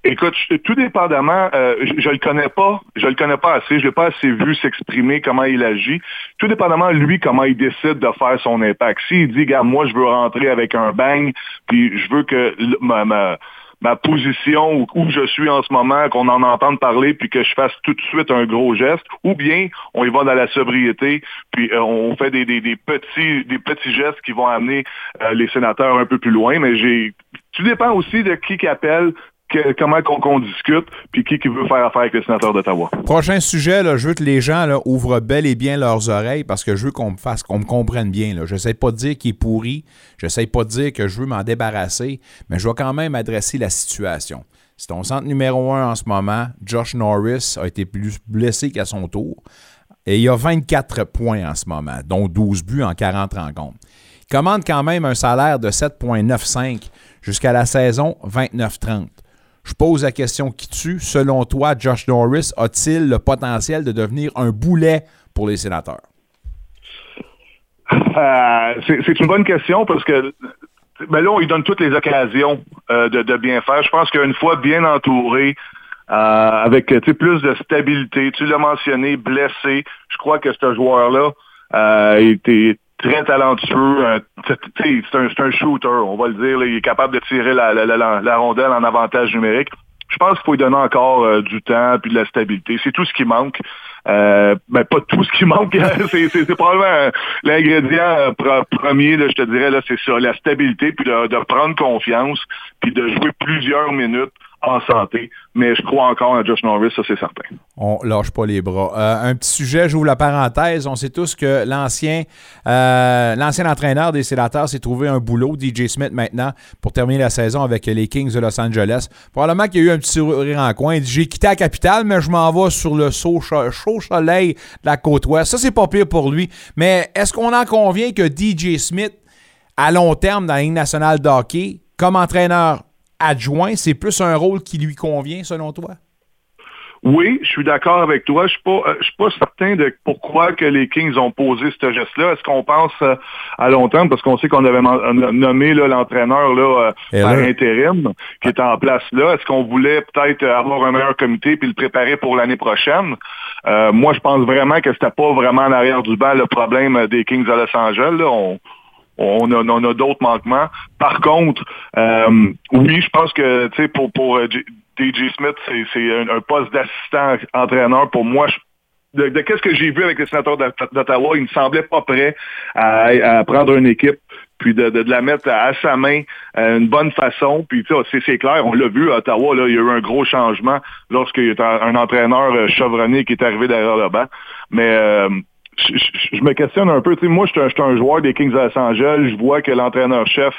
Écoute, tout dépendamment, euh, je, je le connais pas, je le connais pas assez, je l'ai pas assez vu s'exprimer comment il agit. Tout dépendamment lui comment il décide de faire son impact. S'il dit, gars, moi je veux rentrer avec un bang, puis je veux que ma, ma, ma position où, je suis en ce moment, qu'on en entende parler, puis que je fasse tout de suite un gros geste, ou bien on y va dans la sobriété, puis euh, on fait des, des, des, petits des petits gestes qui vont amener euh, les sénateurs un peu plus loin. Mais j'ai tout dépend aussi de qui qui appelle, comment qu'on discute, puis qui, qui veut faire affaire avec les sénateurs d'Ottawa. Prochain sujet, là, je veux que les gens ouvrent bel et bien leurs oreilles parce que je veux qu'on me fasse, qu'on me comprenne bien. Je n'essaie pas de dire qu'il est pourri, je n'essaie pas de dire que je veux m'en débarrasser, mais je vais quand même adresser la situation. C'est ton centre numéro un en ce moment. Josh Norris a été plus blessé qu'à son tour. Et il a 24 points en ce moment, dont 12 buts en 40 rencontres. Il commande quand même un salaire de 7,95 jusqu'à la saison 29-30. Je pose la question qui tue. Selon toi, Josh Norris a-t-il le potentiel de devenir un boulet pour les sénateurs? Euh, c'est une bonne question parce que ben là, on lui donne toutes les occasions euh, de, bien faire. Je pense qu'une fois bien entouré, euh, avec plus de stabilité, tu l'as mentionné, blessé, je crois que ce joueur-là était très talentueux. c'est un, shooter, on va le dire. il est capable de tirer la, rondelle en avantage numérique. Je pense qu'il faut lui donner encore euh, du temps puis de la stabilité. C'est tout ce qui manque. Euh, ben, pas tout ce qui manque. c'est probablement l'ingrédient euh, premier, je te dirais, c'est ça, la stabilité, puis de, de prendre confiance, puis de jouer plusieurs minutes en santé. Mais je crois encore à Josh Norris, ça c'est certain. On lâche pas les bras. Euh, un petit sujet, j'ouvre la parenthèse. On sait tous que l'ancien euh, l'ancien entraîneur des sénateurs s'est trouvé un boulot, DJ Smith maintenant, pour terminer la saison avec les Kings de Los Angeles. Probablement qu'il y a eu un petit sourire en coin. Il dit J'ai quitté la capitale, mais je m'en vais sur le chaud, chaud soleil de la côte ouest. Ça, c'est pas pire pour lui. Mais est-ce qu'on en convient que DJ Smith, à long terme dans la Ligue nationale de hockey, comme entraîneur adjoint, c'est plus un rôle qui lui convient, selon toi? Oui, je suis d'accord avec toi. Je suis pas, euh, je suis pas certain de pourquoi que les Kings ont posé ce geste-là. Est-ce qu'on pense euh, à long terme? Parce qu'on sait qu'on avait nommé l'entraîneur là, euh, par intérim qui est en place là. Est-ce qu'on voulait peut-être avoir un meilleur comité puis le préparer pour l'année prochaine? Moi, je pense vraiment que c'était pas vraiment en arrière du banc le problème des Kings de Los Angeles. On, on a, on a d'autres manquements. Par contre, euh, oui, je pense que pour pour euh, DJ Smith, c'est un, poste d'assistant entraîneur. Pour moi, de, qu'est-ce que j'ai vu avec les sénateurs d'Ottawa, il me semblait pas prêt à, prendre une équipe puis de, de, la mettre à, sa main euh, une bonne façon. Puis c'est clair, on l'a vu à Ottawa, là, il y a eu un gros changement lorsqu'il y a un, un entraîneur chevronné qui est arrivé derrière le banc. Mais je, me questionne un peu. moi, je suis un, joueur des Kings de Los Angeles. Je vois que l'entraîneur-chef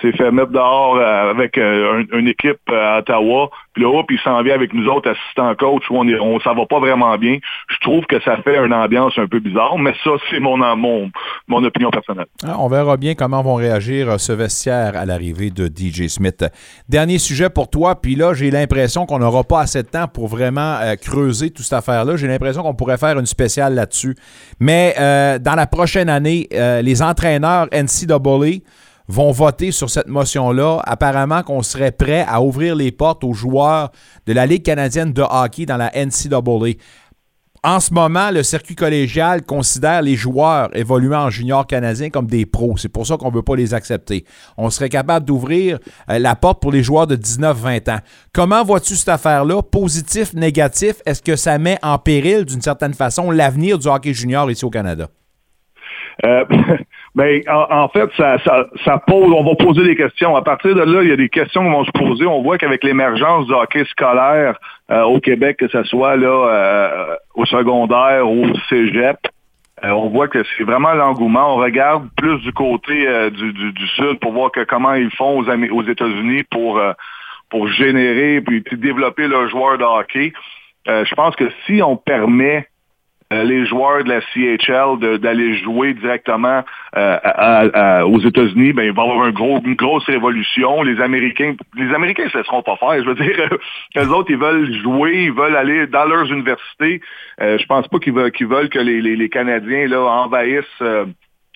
s'est fait mettre dehors euh, avec euh, une équipe à Ottawa. Puis là, hop, il s'en vient avec nous autres assistants coach où on, est, on ça va pas vraiment bien. Je trouve que ça fait une ambiance un peu bizarre, mais ça, c'est mon, mon, mon opinion personnelle. Ah, on verra bien comment vont réagir ce vestiaire à l'arrivée de DJ Smith. Dernier sujet pour toi, puis là, j'ai l'impression qu'on n'aura pas assez de temps pour vraiment creuser toute cette affaire-là. J'ai l'impression qu'on pourrait faire une spéciale là-dessus. Mais dans la prochaine année, les entraîneurs NCAA vont voter sur cette motion-là. Apparemment qu'on serait prêt à ouvrir les portes aux joueurs de la Ligue canadienne de hockey dans la NCAA. En ce moment, le circuit collégial considère les joueurs évoluant en junior canadien comme des pros. C'est pour ça qu'on ne veut pas les accepter. On serait capable d'ouvrir euh, la porte pour les joueurs de 19-20 ans. Comment vois-tu cette affaire-là? Positif, négatif? Est-ce que ça met en péril, d'une certaine façon, l'avenir du hockey junior ici au Canada? Euh, ben, en, en fait, ça, ça, ça pose, on va poser des questions. À partir de là, il y a des questions qui vont se poser. On voit qu'avec l'émergence du hockey scolaire euh, au Québec, que ce soit là euh, au secondaire ou au cégep, euh, on voit que c'est vraiment l'engouement. On regarde plus du côté euh, du, du, du sud pour voir que comment ils font aux, États-Unis pour euh, pour générer puis développer leurs joueurs de hockey. Euh, je pense que si on permet les joueurs de la CHL d'aller jouer directement euh, aux États-Unis, ben il va y avoir une grosse révolution. Les Américains, les Américains ne se laisseront pas faire. Je veux dire, les autres, ils veulent jouer, ils veulent aller dans leurs universités. Euh, je pense pas qu'ils veulent, que les, Canadiens là envahissent euh,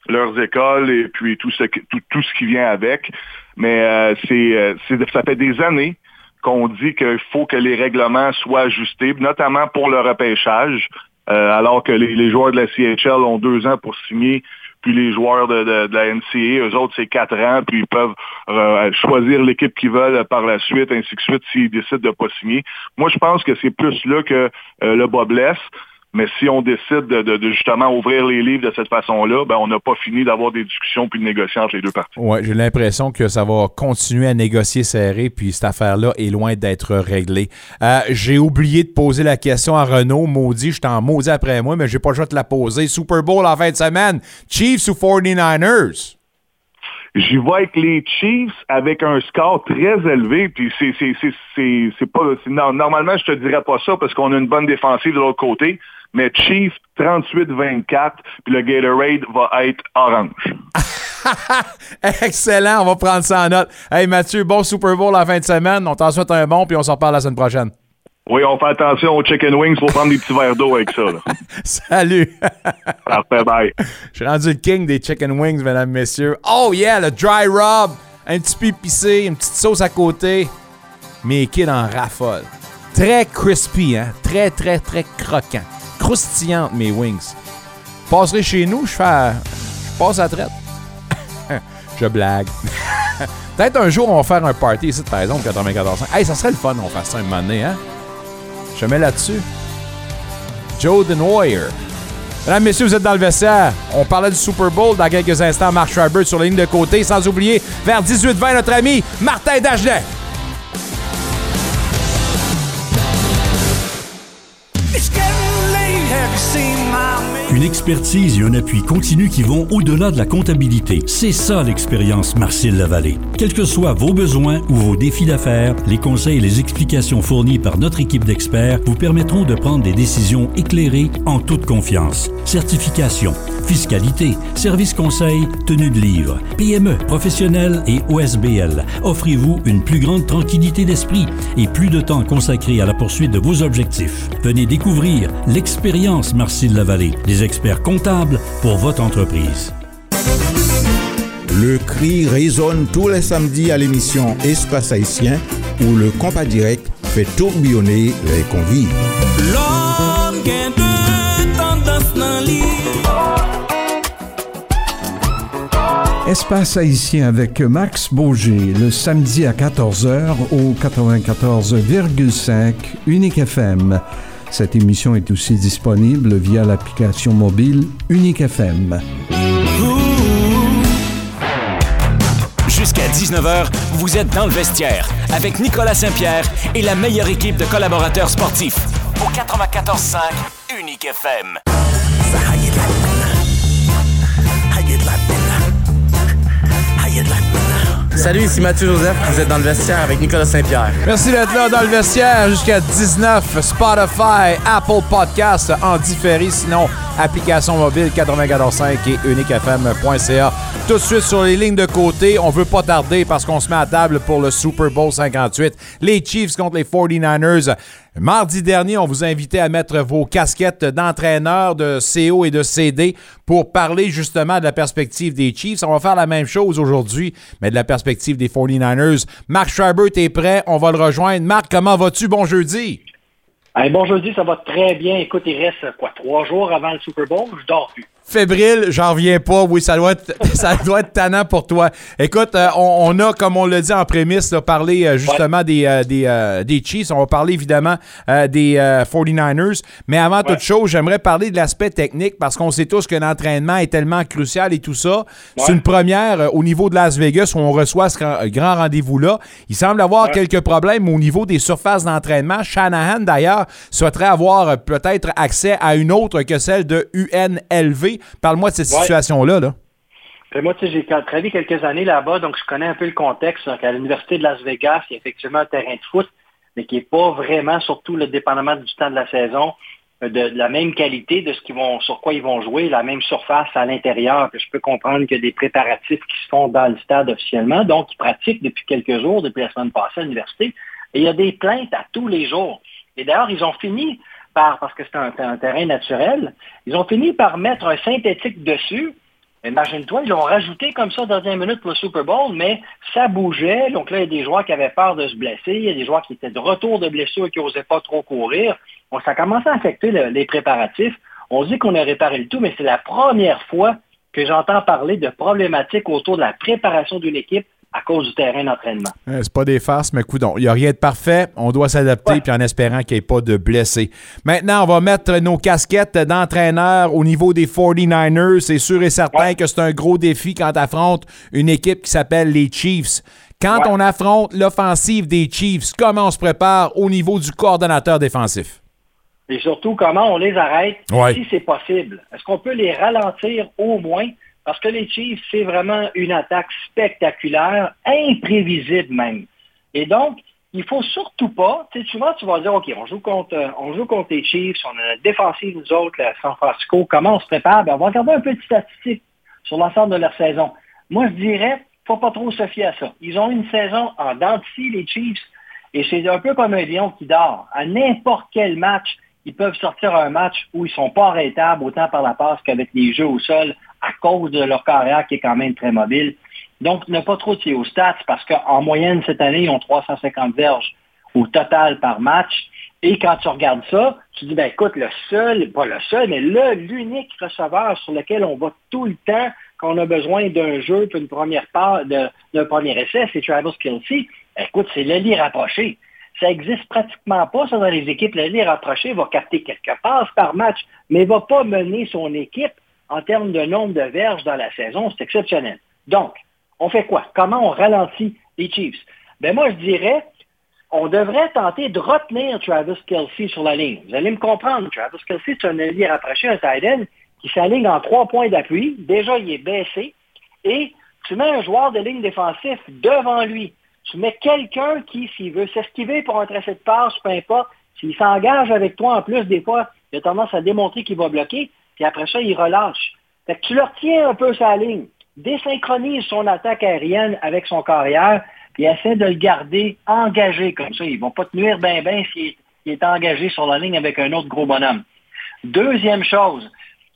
leurs écoles et puis tout ce tout, tout ce qui vient avec. Mais euh, euh, c'est- ça fait des années qu'on dit qu'il faut que les règlements soient ajustés, notamment pour le repêchage, euh, alors que les, joueurs de la CHL ont deux ans pour signer, puis les joueurs de, la NCA, eux autres, c'est quatre ans, puis ils peuvent euh, choisir l'équipe qu'ils veulent par la suite, ainsi de suite, s'ils décident de pas signer. Moi, je pense que c'est plus là que euh, le bas blesse. Mais si on décide de, de- de justement ouvrir les livres de cette façon-là, ben on n'a pas fini d'avoir des discussions puis de négocier entre les deux parties. Ouais, j'ai l'impression que ça va continuer à négocier serré, puis cette affaire-là est loin d'être réglée. Euh, j'ai oublié de poser la question à Renault. Maudit, je t'en maudis après moi, mais j'ai pas le choix de la poser. Super Bowl en fin de semaine. Chiefs ou 49ers? J'y vais avec les Chiefs avec un score très élevé. Puis c'est c'est c'est c'est c'est pas normalement je te dirais pas ça parce qu'on a une bonne défensive de l'autre côté. Mais Chiefs 38-24 puis le Gatorade va être orange. Excellent, on va prendre ça en note. Hey Mathieu, bon Super Bowl en fin de semaine. On t'en souhaite un bon, puis on s'en reparle la semaine prochaine. Oui, on fait attention aux chicken wings pour prendre des petits verres d'eau avec ça. Là. Salut! Parfait, bye. Je suis rendu le king des chicken wings, mesdames, messieurs. Oh yeah, le dry rub. Un petit peu épicé, une petite sauce à côté. Mes kids en raffolent. Très crispy, hein? Très, très, très croquant. Croustillantes, mes wings. Je passerai chez nous, je fais... Je passe à traite. je blague. Peut-être un jour, on va faire un party ici, par exemple, 94. Hey, ça serait le fun, on fasse ça un moment donné, hein? Je mets là-dessus. Joe Denoyer. Mesdames, messieurs, vous êtes dans le vestiaire. On parlait du Super Bowl dans quelques instants. Mark Schreiber sur la ligne de côté. Sans oublier, vers 18-20, notre ami Martin Dagenet. Une expertise et un appui continu qui vont au-delà de la comptabilité. C'est ça l'expérience Marcille Lavallée. Quels que soient vos besoins ou vos défis d'affaires, les conseils et les explications fournis par notre équipe d'experts vous permettront de prendre des décisions éclairées en toute confiance. Certification, fiscalité, service conseil, tenue de livre, PME, professionnel et OSBL. Offrez-vous une plus grande tranquillité d'esprit et plus de temps consacré à la poursuite de vos objectifs. Venez découvrir l'expérience Marcille Lavallée, des experts comptables pour votre entreprise. Le cri résonne tous les samedis à l'émission Espace Haïtien où le compas direct fait tourbillonner les convives. Espace haïtien avec Max Beaugé le samedi à 14h au 94,5 Unique FM. Cette émission est aussi disponible via l'application mobile Unique FM. Jusqu'à 19h, vous êtes dans le vestiaire avec Nicolas Saint-Pierre et la meilleure équipe de collaborateurs sportifs. Au 94.5 Unique FM. Salut, ici Mathieu Joseph, vous êtes dans le vestiaire avec Nicolas Saint-Pierre. Merci d'être là dans le vestiaire jusqu'à 19. Spotify, Apple Podcast en différé. Sinon, application mobile 94.5 et uniquefm.ca. Tout de suite sur les lignes de côté. On veut pas tarder parce qu'on se met à table pour le Super Bowl 58. Les Chiefs contre les 49ers. Mardi dernier, on vous invitait à mettre vos casquettes d'entraîneur, de CO et de CD pour parler justement de la perspective des Chiefs. On va faire la même chose aujourd'hui, mais de la perspective des 49ers. Marc Schreiber, t'es prêt? On va le rejoindre. Marc, comment vas-tu? Bon jeudi. Bon jeudi, ça va très bien. Écoute, il reste quoi, trois jours avant le Super Bowl? Je dors plus. Fébrile, j'en reviens pas. Oui, ça doit être, ça doit être tannant pour toi. Écoute, euh, on, a, comme on l'a dit en prémisse, là, parlé euh, justement des, euh, des, des, Chiefs. On va parler évidemment des 49ers. Mais avant toute chose, j'aimerais parler de l'aspect technique parce qu'on sait tous que l'entraînement est tellement crucial et tout ça. C'est une première au niveau de Las Vegas où on reçoit ce grand rendez-vous-là. Il semble avoir quelques problèmes au niveau des surfaces d'entraînement. Shanahan, d'ailleurs, souhaiterait avoir peut-être accès à une autre que celle de UNLV. Parle-moi de cette situation-là. Là. Ben, moi, tu sais, j'ai travaillé quelques années là-bas, donc je connais un peu le contexte. à l'Université de Las Vegas, il y a effectivement un terrain de foot, mais qui n'est pas vraiment, surtout le dépendamment du temps de la saison, euh, de, la même qualité de ce qu'ils vont, sur quoi ils vont jouer, la même surface à l'intérieur. Je peux comprendre qu'il y a des préparatifs qui se font dans le stade officiellement, donc ils pratiquent depuis quelques jours, depuis la semaine passée à l'université. Et il y a des plaintes à tous les jours. Et d'ailleurs, ils ont fini par, parce que c'est un, terrain naturel, ils ont fini par mettre un synthétique dessus. Imagine-toi, ils l'ont rajouté comme ça dans 10 minutes pour le Super Bowl, mais ça bougeait. Donc là, il y a des joueurs qui avaient peur de se blesser. Il y a des joueurs qui étaient de retour de blessure et qui n'osaient pas trop courir. Donc, ça a commencé à affecter les préparatifs. On dit qu'on a réparé le tout, mais c'est la première fois que j'entends parler de problématiques autour de la préparation d'une équipe à cause du terrain d'entraînement. Euh, c'est pas des farces, mais coudon. Il n'y a rien de parfait. On doit s'adapter, puis en espérant qu'il n'y ait pas de blessés. Maintenant, on va mettre nos casquettes d'entraîneur au niveau des 49ers. C'est sûr et certain que c'est un gros défi quand tu affrontes une équipe qui s'appelle les Chiefs. Quand on affronte l'offensive des Chiefs, comment on se prépare au niveau du coordonnateur défensif? Et surtout, comment on les arrête si c'est possible? Est-ce qu'on peut les ralentir au moins? Parce que les Chiefs, c'est vraiment une attaque spectaculaire, imprévisible même. Et donc, il faut surtout pas, tu sais, souvent tu vas dire, OK, on joue contre, on joue contre les Chiefs, on a la défensive, nous autres, San Francisco, comment on se prépare? Ben, on va regarder un peu de statistiques sur l'ensemble de leur saison. Moi, je dirais, faut pas trop se fier à ça. Ils ont une saison en dentille, les Chiefs, et c'est un peu comme un lion qui dort. À n'importe quel match, ils peuvent sortir un match où ils sont pas arrêtables autant par la passe qu'avec les jeux au sol à cause de leur carrière qui est quand même très mobile. Donc, ne pas trop tirer aux stats parce qu'en moyenne, cette année, ils ont 350 verges au total par match. Et quand tu regardes ça, tu dis, ben écoute, le seul, pas le seul, mais le, l'unique receveur sur lequel on va tout le temps quand on a besoin d'un jeu pour une première part, d'un premier essai, c'est Travis Kelsey. Écoute, c'est l'allié rapproché. Ça existe pratiquement pas, ça, dans les équipes. L'allié rapproché va capter quelques passes par match, mais va pas mener son équipe en termes de nombre de verges dans la saison, c'est exceptionnel. Donc, on fait quoi? Comment on ralentit les Chiefs? Ben moi, je dirais, on devrait tenter de retenir Travis Kelsey sur la ligne. Vous allez me comprendre. Travis Kelsey, c'est un allié rapproché, un tight qui s'aligne en trois points d'appui. Déjà, il est baissé. Et tu mets un joueur de ligne défensif devant lui. Tu mets quelqu'un qui, s'il veut s'esquiver pour un tracé de passe, peu importe, s'il s'engage avec toi en plus, des fois, il a tendance à démontrer qu'il va bloquer puis après ça, il relâche. Fait que tu le retiens un peu sa ligne, désynchronise son attaque aérienne avec son carrière, puis essaie de le garder engagé comme ça. Ils ne vont pas te nuire bien bien s'il est, engagé sur la ligne avec un autre gros bonhomme. Deuxième chose,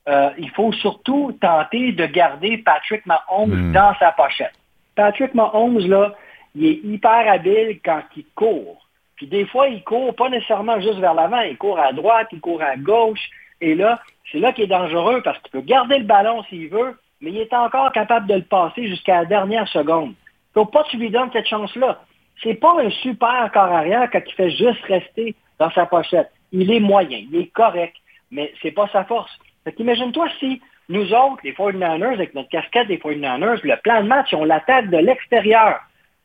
euh, il faut surtout tenter de garder Patrick Mahomes hmm. dans sa pochette. Patrick Mahomes, là, il est hyper habile quand il court. Puis des fois, il court pas nécessairement juste vers l'avant, il court à droite, il court à gauche. Et là, c'est là qu'il est dangereux parce qu'il peut garder le ballon s'il veut, mais il est encore capable de le passer jusqu'à la dernière seconde. Il ne faut pas que tu lui donnes cette chance-là. C'est pas un super corps arrière quand il fait juste rester dans sa pochette. Il est moyen, il est correct, mais c'est pas sa force. Imagine-toi si nous autres, les 49ers, avec notre casquette des 49ers, le plan de match, on l'attaque de l'extérieur.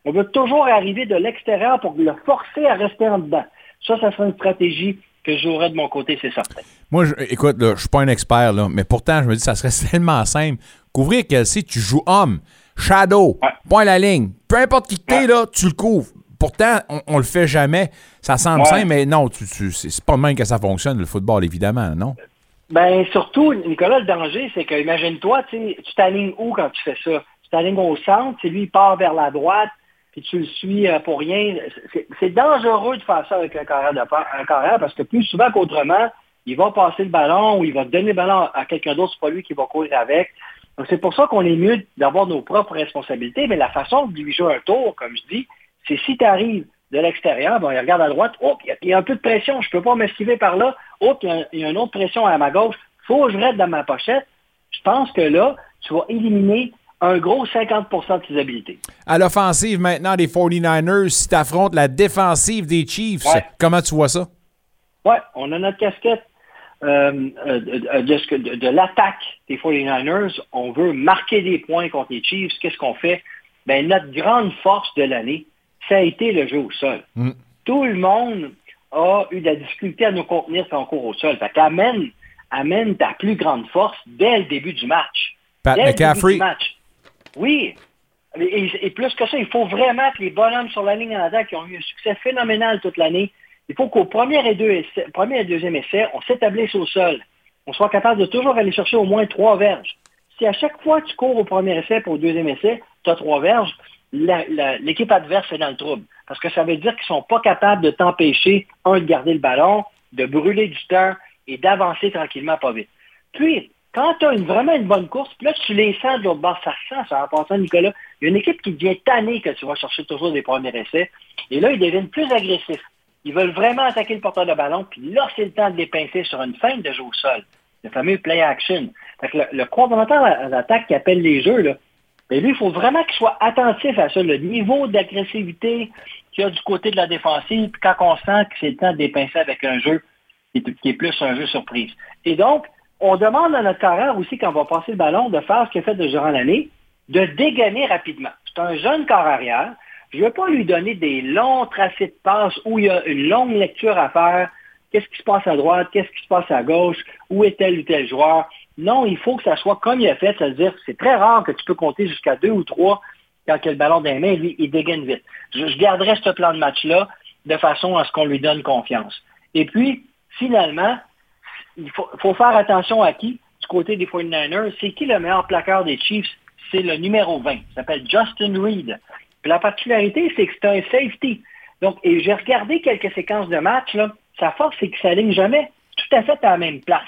On veut toujours arriver de l'extérieur pour le forcer à rester en dedans. Ça, ça serait une stratégie que j'aurais de mon côté, c'est certain. Moi, je, écoute, je suis pas un expert, là, mais pourtant, je me dis ça serait tellement simple. Couvrir si tu joues homme, shadow, point la ligne, peu importe qui t'es, là, tu le couvres. Pourtant, on, le fait jamais. Ça semble simple, mais non, tu, tu, c'est pas le même que ça fonctionne, le football, évidemment, non? Ben, surtout, Nicolas, le danger, c'est que, imagine-toi, tu t'alignes où quand tu fais ça? Tu t'alignes au centre, lui, il part vers la droite, puis tu le suis euh, pour rien. C'est dangereux de faire ça avec un carrière, de, un carrière parce que plus souvent qu'autrement, il va passer le ballon ou il va donner le ballon à quelqu'un d'autre, c'est pas lui qui va courir avec. Donc c'est pour ça qu'on est mieux d'avoir nos propres responsabilités, mais la façon de lui jouer un tour, comme je dis, c'est si tu arrives de l'extérieur, bon, il regarde à droite, oh, il y, a un peu de pression, je peux pas m'esquiver par là, oh, il y, a une autre pression à ma gauche, faut que je reste dans ma pochette, Je pense que là, tu vas éliminer un gros 50% de tes habilités. À l'offensive maintenant des 49ers, si tu affrontes la défensive des Chiefs, comment tu vois ça? Oui, on a notre casquette euh, euh, de, de, l'attaque des 49ers. On veut marquer des points contre les Chiefs. Qu'est-ce qu'on fait? Ben, notre grande force de l'année, ça a été le jeu au sol. Mm. Tout le monde a eu de la difficulté à nous contenir quand on court au sol. Fait qu'amène amène ta plus grande force dès le début du match. Pat dès McCaffrey. Le début du match. Oui. Et, plus que ça, il faut vraiment que les bonhommes sur la ligne en attaque qui ont eu un succès phénoménal toute l'année, il faut qu'au premier et, premier et deuxième essai, on s'établisse au sol. On soit capable de toujours aller chercher au moins trois verges. Si à chaque fois tu cours au premier essai pour au deuxième essai, tu as trois verges, l'équipe adverse est dans le trouble. Parce que ça veut dire qu'ils ne sont pas capables de t'empêcher, un, de garder le ballon, de brûler du temps et d'avancer tranquillement pas vite. Puis, quand tu as vraiment une bonne course, puis là, tu les sens de l'autre bord, ça ressent, ça en passant, Nicolas. Il y a une équipe qui devient tannée que tu vas chercher toujours des premiers essais. Et là, ils deviennent plus agressifs. Ils veulent vraiment attaquer le porteur de ballon, puis là, c'est le temps de les pincer sur une fin de jeu au sol. Le fameux play action. Le, le coordonnateur d'attaque qui appelle les jeux, là, mais lui, il faut vraiment qu'il soit attentif à ça, le niveau d'agressivité qu'il y a du côté de la défensive, puis quand on sent que c'est le temps de les pincer avec un jeu qui est, plus un jeu surprise. Et donc, on demande à notre carrière aussi, quand on va passer le ballon, de faire ce qu'il a fait de durant l'année, de dégainer rapidement. C'est un jeune corps arrière. Je ne veux pas lui donner des longs tracés de passe où il y a une longue lecture à faire. Qu'est-ce qui se passe à droite? Qu'est-ce qui se passe à gauche? Où est tel ou tel joueur? Non, il faut que ça soit comme il a fait, c'est-à-dire c'est très rare que tu peux compter jusqu'à deux ou trois quand il a le ballon dans les mains, lui, il dégaine vite. Je, je garderai ce plan de match-là de façon à ce qu'on lui donne confiance. Et puis, finalement, il faut, faire attention à qui? Du côté des 49ers. C'est qui le meilleur plaqueur des Chiefs? C'est le numéro 20. Il s'appelle Justin Reed. La particularité, c'est que c'est un safety. Donc, et j'ai regardé quelques séquences de match, là. Sa force, c'est qu'il s'aligne jamais tout à fait à la même place.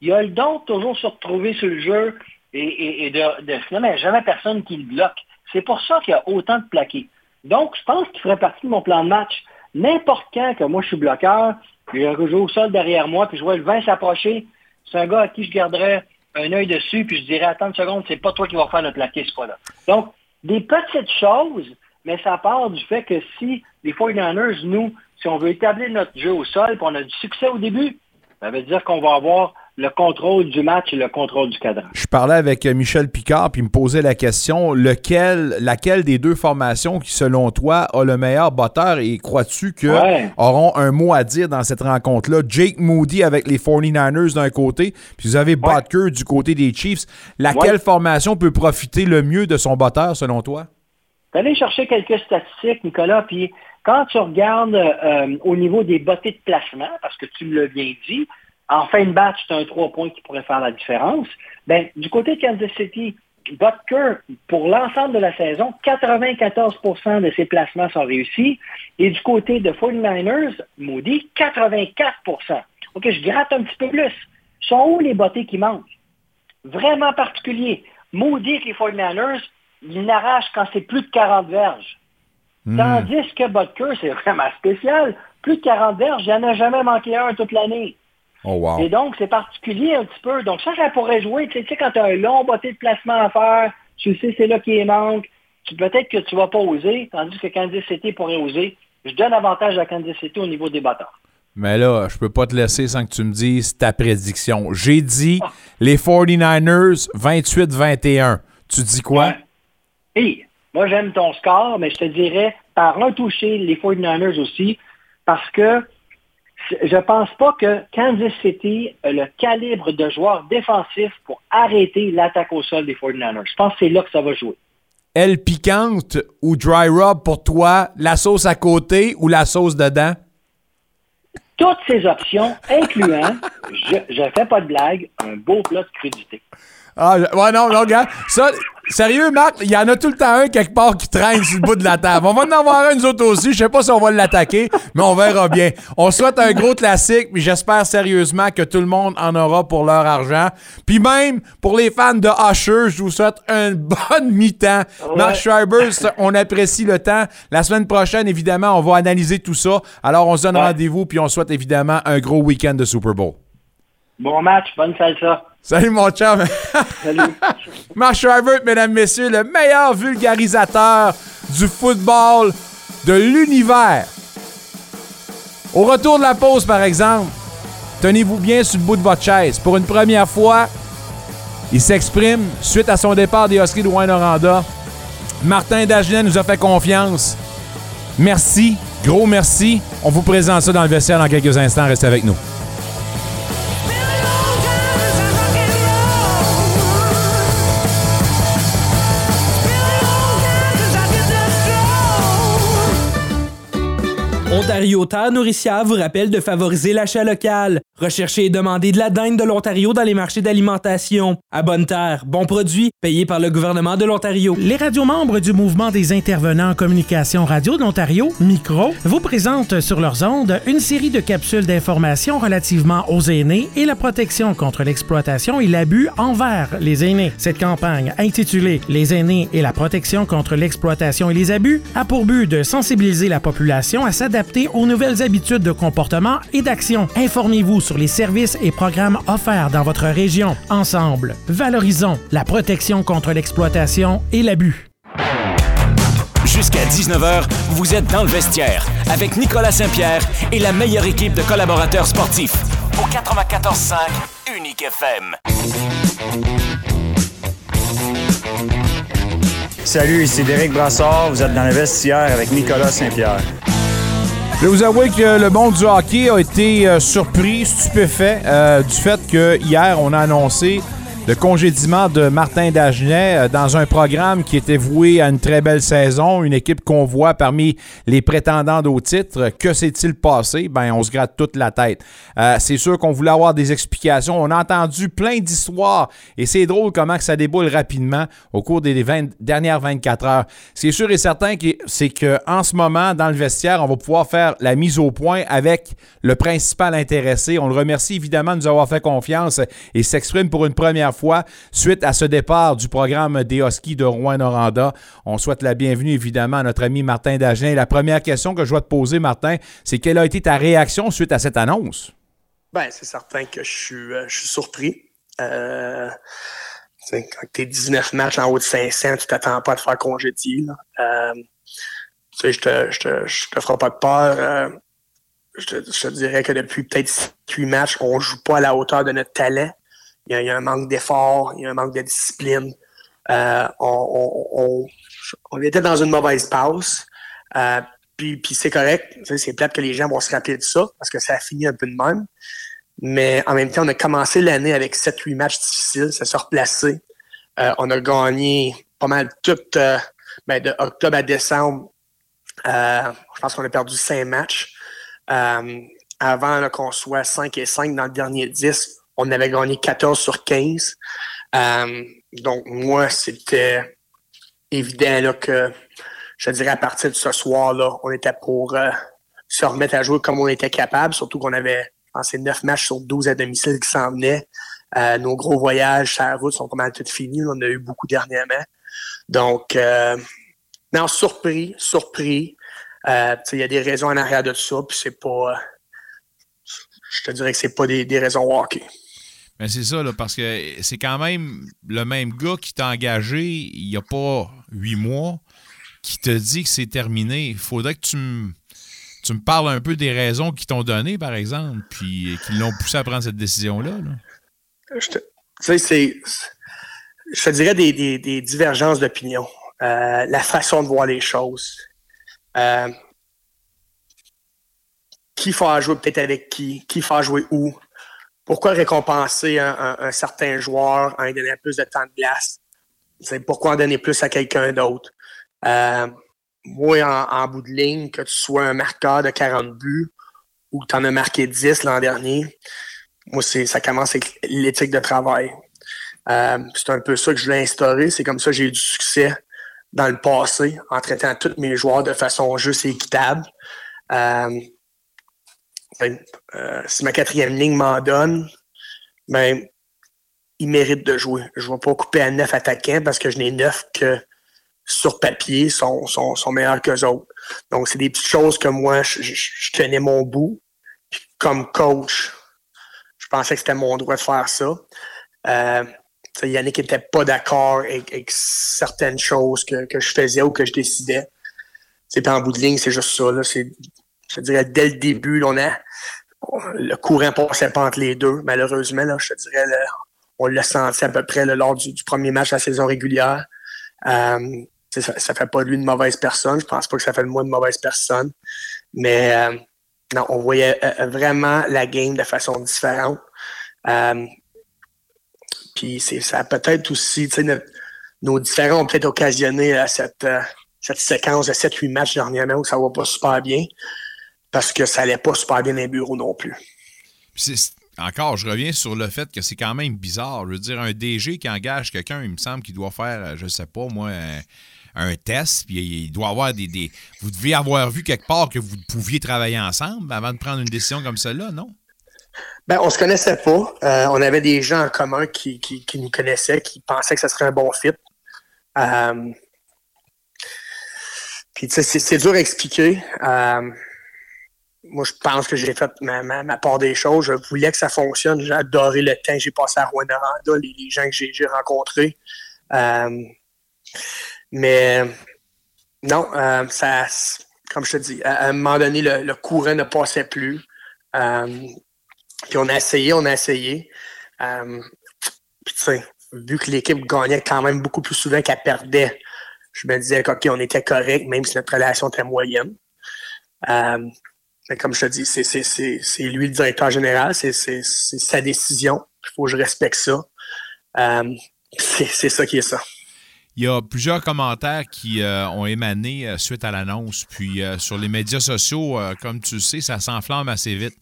Il a le don de toujours se retrouver sur le jeu et, de, de finalement, jamais personne qui le bloque. C'est pour ça qu'il y a autant de plaqués. Donc, je pense qu'il ferait partie de mon plan de match. N'importe quand que moi je suis bloqueur, puis je joue au sol derrière moi, puis je vois le vin s'approcher. C'est un gars à qui je garderais un œil dessus, puis je dirais, attends une seconde, c'est pas toi qui vas faire le plaqué, c'est pas là. Donc, des petites choses, mais ça part du fait que si les 49ers, nous, si on veut établir notre jeu au sol, puis on a du succès au début, ça veut dire qu'on va avoir le contrôle du match et le contrôle du cadran. Je parlais avec euh, Michel Picard, puis il me posait la question lequel, laquelle des deux formations qui, selon toi, a le meilleur batteur? Et crois-tu qu'ils auront un mot à dire dans cette rencontre-là? Jake Moody avec les 49ers d'un côté, puis vous avez Butker du côté des Chiefs. Laquelle formation peut profiter le mieux de son batteur, selon toi? Allez chercher quelques statistiques, Nicolas, puis quand tu regardes euh, au niveau des bottées de placement, parce que tu me l'as bien dit, en fin de batch, c'est un trois points qui pourrait faire la différence. Ben, du côté de Kansas City, Butker, pour l'ensemble de la saison, 94% de ses placements sont réussis. Et du côté de 49ers, Moody, 84% OK, je gratte un petit peu plus. Sont où les bottées qui manquent? Vraiment particulier. Moody avec les 49ers, il n'arrache quand c'est plus de 40 verges. Hmm. Tandis que Butker, c'est vraiment spécial. Plus de 40 verges, il n'y en a jamais manqué un toute l'année. Oh, Et donc, c'est particulier un petit peu. Donc, ça, ça pourrait jouer. Tu sais, quand tu as un long botté de placement à faire, tu sais, c'est là qui manque. Peut-être que tu ne vas pas oser, tandis que Kansas City pourrait oser. Je donne avantage à Kansas City au niveau des batteurs. Mais là, je peux pas te laisser sans que tu me dises ta prédiction. J'ai dit ah. les 49ers 28-21. Tu dis quoi? Oui. moi, j'aime ton score, mais je te dirais par un toucher les 49ers aussi, parce que je pense pas que Kansas City a le calibre de joueur défensif pour arrêter l'attaque au sol des 49ers. Je pense que c'est là que ça va jouer. Elle piquante ou dry rub pour toi, la sauce à côté ou la sauce dedans? Toutes ces options, incluant, je ne fais pas de blague, un beau plat de crudité. Ah, ouais, non, non, regarde. Ça, sérieux, Marc, il y en a tout le temps un quelque part qui traîne sur le bout de la table. On va en avoir un, nous autres aussi. Je sais pas si on va l'attaquer, mais on verra bien. On souhaite un gros classique, puis j'espère sérieusement que tout le monde en aura pour leur argent. Puis même, pour les fans de Usher, je vous souhaite une bonne mi-temps. Marc Schreiber, on apprécie le temps. La semaine prochaine, évidemment, on va analyser tout ça. Alors, on se donne rendez-vous, puis on souhaite évidemment un gros week-end de Super Bowl. Bon match, bonne salsa. Salut, mon chum. Salut. Shriver, mesdames, messieurs, le meilleur vulgarisateur du football de l'univers. Au retour de la pause, par exemple, tenez-vous bien sur le bout de votre chaise. Pour une première fois, il s'exprime suite à son départ des Huskies de Wayne-Oranda. Martin Dagenet nous a fait confiance. Merci, gros merci. On vous présente ça dans le vestiaire dans quelques instants. Restez avec nous. Ontario Terre Nourricière vous rappelle de favoriser l'achat local. Recherchez et demandez de la dinde de l'Ontario dans les marchés d'alimentation. À bonne terre, bons produits, payés par le gouvernement de l'Ontario. Les radios membres du mouvement des intervenants en communication radio de l'Ontario, Micro, vous présentent sur leurs ondes une série de capsules d'information relativement aux aînés et la protection contre l'exploitation et l'abus envers les aînés. Cette campagne, intitulée Les aînés et la protection contre l'exploitation et les abus, a pour but de sensibiliser la population à s'adapter aux nouvelles habitudes de comportement et d'action. Informez-vous sur les services et programmes offerts dans votre région. Ensemble, valorisons la protection contre l'exploitation et l'abus. Jusqu'à 19h, vous êtes dans le vestiaire avec Nicolas Saint-Pierre et la meilleure équipe de collaborateurs sportifs. Au 94.5 Unique FM. Salut, ici Derek Brassard. Vous êtes dans le vestiaire avec Nicolas Saint-Pierre. Je vous avouer que le monde du hockey a été euh, surpris, stupéfait euh, du fait que hier on a annoncé le congédiement de Martin Dagenet euh, dans un programme qui était voué à une très belle saison, une équipe qu'on voit parmi les prétendants au titre. Que s'est-il passé? Ben, on se gratte toute la tête. Euh, c'est sûr qu'on voulait avoir des explications. On a entendu plein d'histoires et c'est drôle comment ça déboule rapidement au cours des dernières 24 heures. C'est sûr et certain que c'est qu'en ce moment, dans le vestiaire, on va pouvoir faire la mise au point avec le principal intéressé. On le remercie évidemment de nous avoir fait confiance et s'exprime pour une première fois suite à ce départ du programme des Huskies de Rouen-Noranda. On souhaite la bienvenue évidemment à notre ami Martin Dagen. La première question que je dois te poser, Martin, c'est quelle a été ta réaction suite à cette annonce? Ben, c'est certain que je suis, euh, surpris. Euh, quand tu es 19 matchs en haut de 500, tu t'attends pas à te faire congédier. Euh, je te, te, ferai pas de peur. Je, te, je, te, dirais que depuis peut-être 8 matchs, on joue pas à la hauteur de notre talent il y a, un manque d'effort, il y a un manque de discipline. Euh, on, était dans une mauvaise passe. Euh, puis, c'est correct. C'est plate que les gens vont se rappeler de ça parce que ça a fini un peu de même. Mais en même temps, on a commencé l'année avec 7-8 matchs difficiles. Ça s'est replacé. Euh, on a gagné pas mal tout ben, de octobre à décembre. Je pense qu'on a perdu 5 matchs. Avant qu'on soit 5 et 5 dans le dernier 10, on avait gagné 14 sur 15. Euh, donc, moi, c'était évident là, que, je dirais, à partir de ce soir-là, on était pour euh, se remettre à jouer comme on était capable, surtout qu'on avait, pensé 9 matchs sur 12 à domicile qui s'en venaient. Euh, nos gros voyages sur la route sont pas mal tous finis. On en a eu beaucoup dernièrement. Donc, non, surpris, surpris. Il y a des raisons en arrière de ça, puis c'est pas... je te dirais que c'est pas des, des raisons hockey. Mais c'est ça, là, parce que c'est quand même le même gars qui t'a engagé il n'y a pas huit mois qui te dit que c'est terminé. Il faudrait que tu me, tu me parles un peu des raisons qu'ils t'ont données, par exemple, puis qui l'ont poussé à prendre cette décision-là. Je te, c'est, je te dirais des, des, divergences d'opinion. Euh, la façon de voir les choses. Euh, qui faut jouer peut-être avec qui, qui faut jouer où pourquoi récompenser un, certain joueur en lui donnant plus de temps de glace? C'est pourquoi en donner plus à quelqu'un d'autre? Euh, moi, en, bout de ligne, que tu sois un marqueur de 40 buts ou que tu en as marqué 10 l'an dernier, moi, ça commence avec l'éthique de travail. Euh, c'est un peu ça que je voulais instaurer. C'est comme ça que j'ai eu du succès dans le passé en traitant tous mes joueurs de façon juste et équitable. Euh, euh, si ma quatrième ligne m'en donne, ben, il mérite de jouer. Je ne vais pas couper à neuf attaquants parce que je n'ai neuf que sur papier sont, sont, sont meilleurs qu'eux autres. Donc, c'est des petites choses que moi, je, tenais mon bout. comme coach, je pensais que c'était mon droit de faire ça. Euh, Yannick n'était pas d'accord avec, certaines choses que, je faisais ou que je décidais. C'est en bout de ligne, c'est juste ça. Là, je dirais, dès le début, on a, le courant passait pas entre les deux. Malheureusement, là, je dirais, on l'a senti à peu près lors du, premier match de la saison régulière. Euh, ça, ne fait pas de lui une mauvaise personne. Je pense pas que ça fait de moi une mauvaise personne. Mais euh, non, on voyait euh, vraiment la game de façon différente. puis ça a peut-être aussi, nos différents ont peut-être occasionné cette, cette séquence de 7-8 matchs dernièrement où ça va pas super bien parce que ça allait pas super bien dans les bureaux non plus. Encore, je reviens sur le fait que c'est quand même bizarre. Je veux dire, un DG qui engage quelqu'un, il me semble qu'il doit faire, je sais pas, moi, un, test, puis il doit avoir des, des, Vous devez avoir vu quelque part que vous pouviez travailler ensemble avant de prendre une décision comme celle-là, non? Ben, on se connaissait pas. Euh, on avait des gens en commun qui, qui, nous connaissaient, qui pensaient que ce serait un bon fit. Euh, puis, tu sais, c'est dur à expliquer. Euh, moi, je pense que j'ai fait ma, part des choses. Je voulais que ça fonctionne. J'ai adoré le temps que j'ai passé à Rwanda, les, les gens que j'ai rencontrés. Euh, mais non, euh, ça, comme je te dis, à, un moment donné, le, courant ne passait plus. Euh, puis on a essayé, on a essayé. puis tu sais, vu que l'équipe gagnait quand même beaucoup plus souvent qu'elle perdait, je me disais qu'OK, on était correct, même si notre relation était moyenne. Comme je te dis, c'est lui le directeur général, c'est sa décision. Il faut que je respecte ça. Euh, c'est ça qui est ça. Il y a plusieurs commentaires qui euh, ont émané euh, suite à l'annonce. Puis sur les médias sociaux, comme tu le sais, ça s'enflamme assez vite.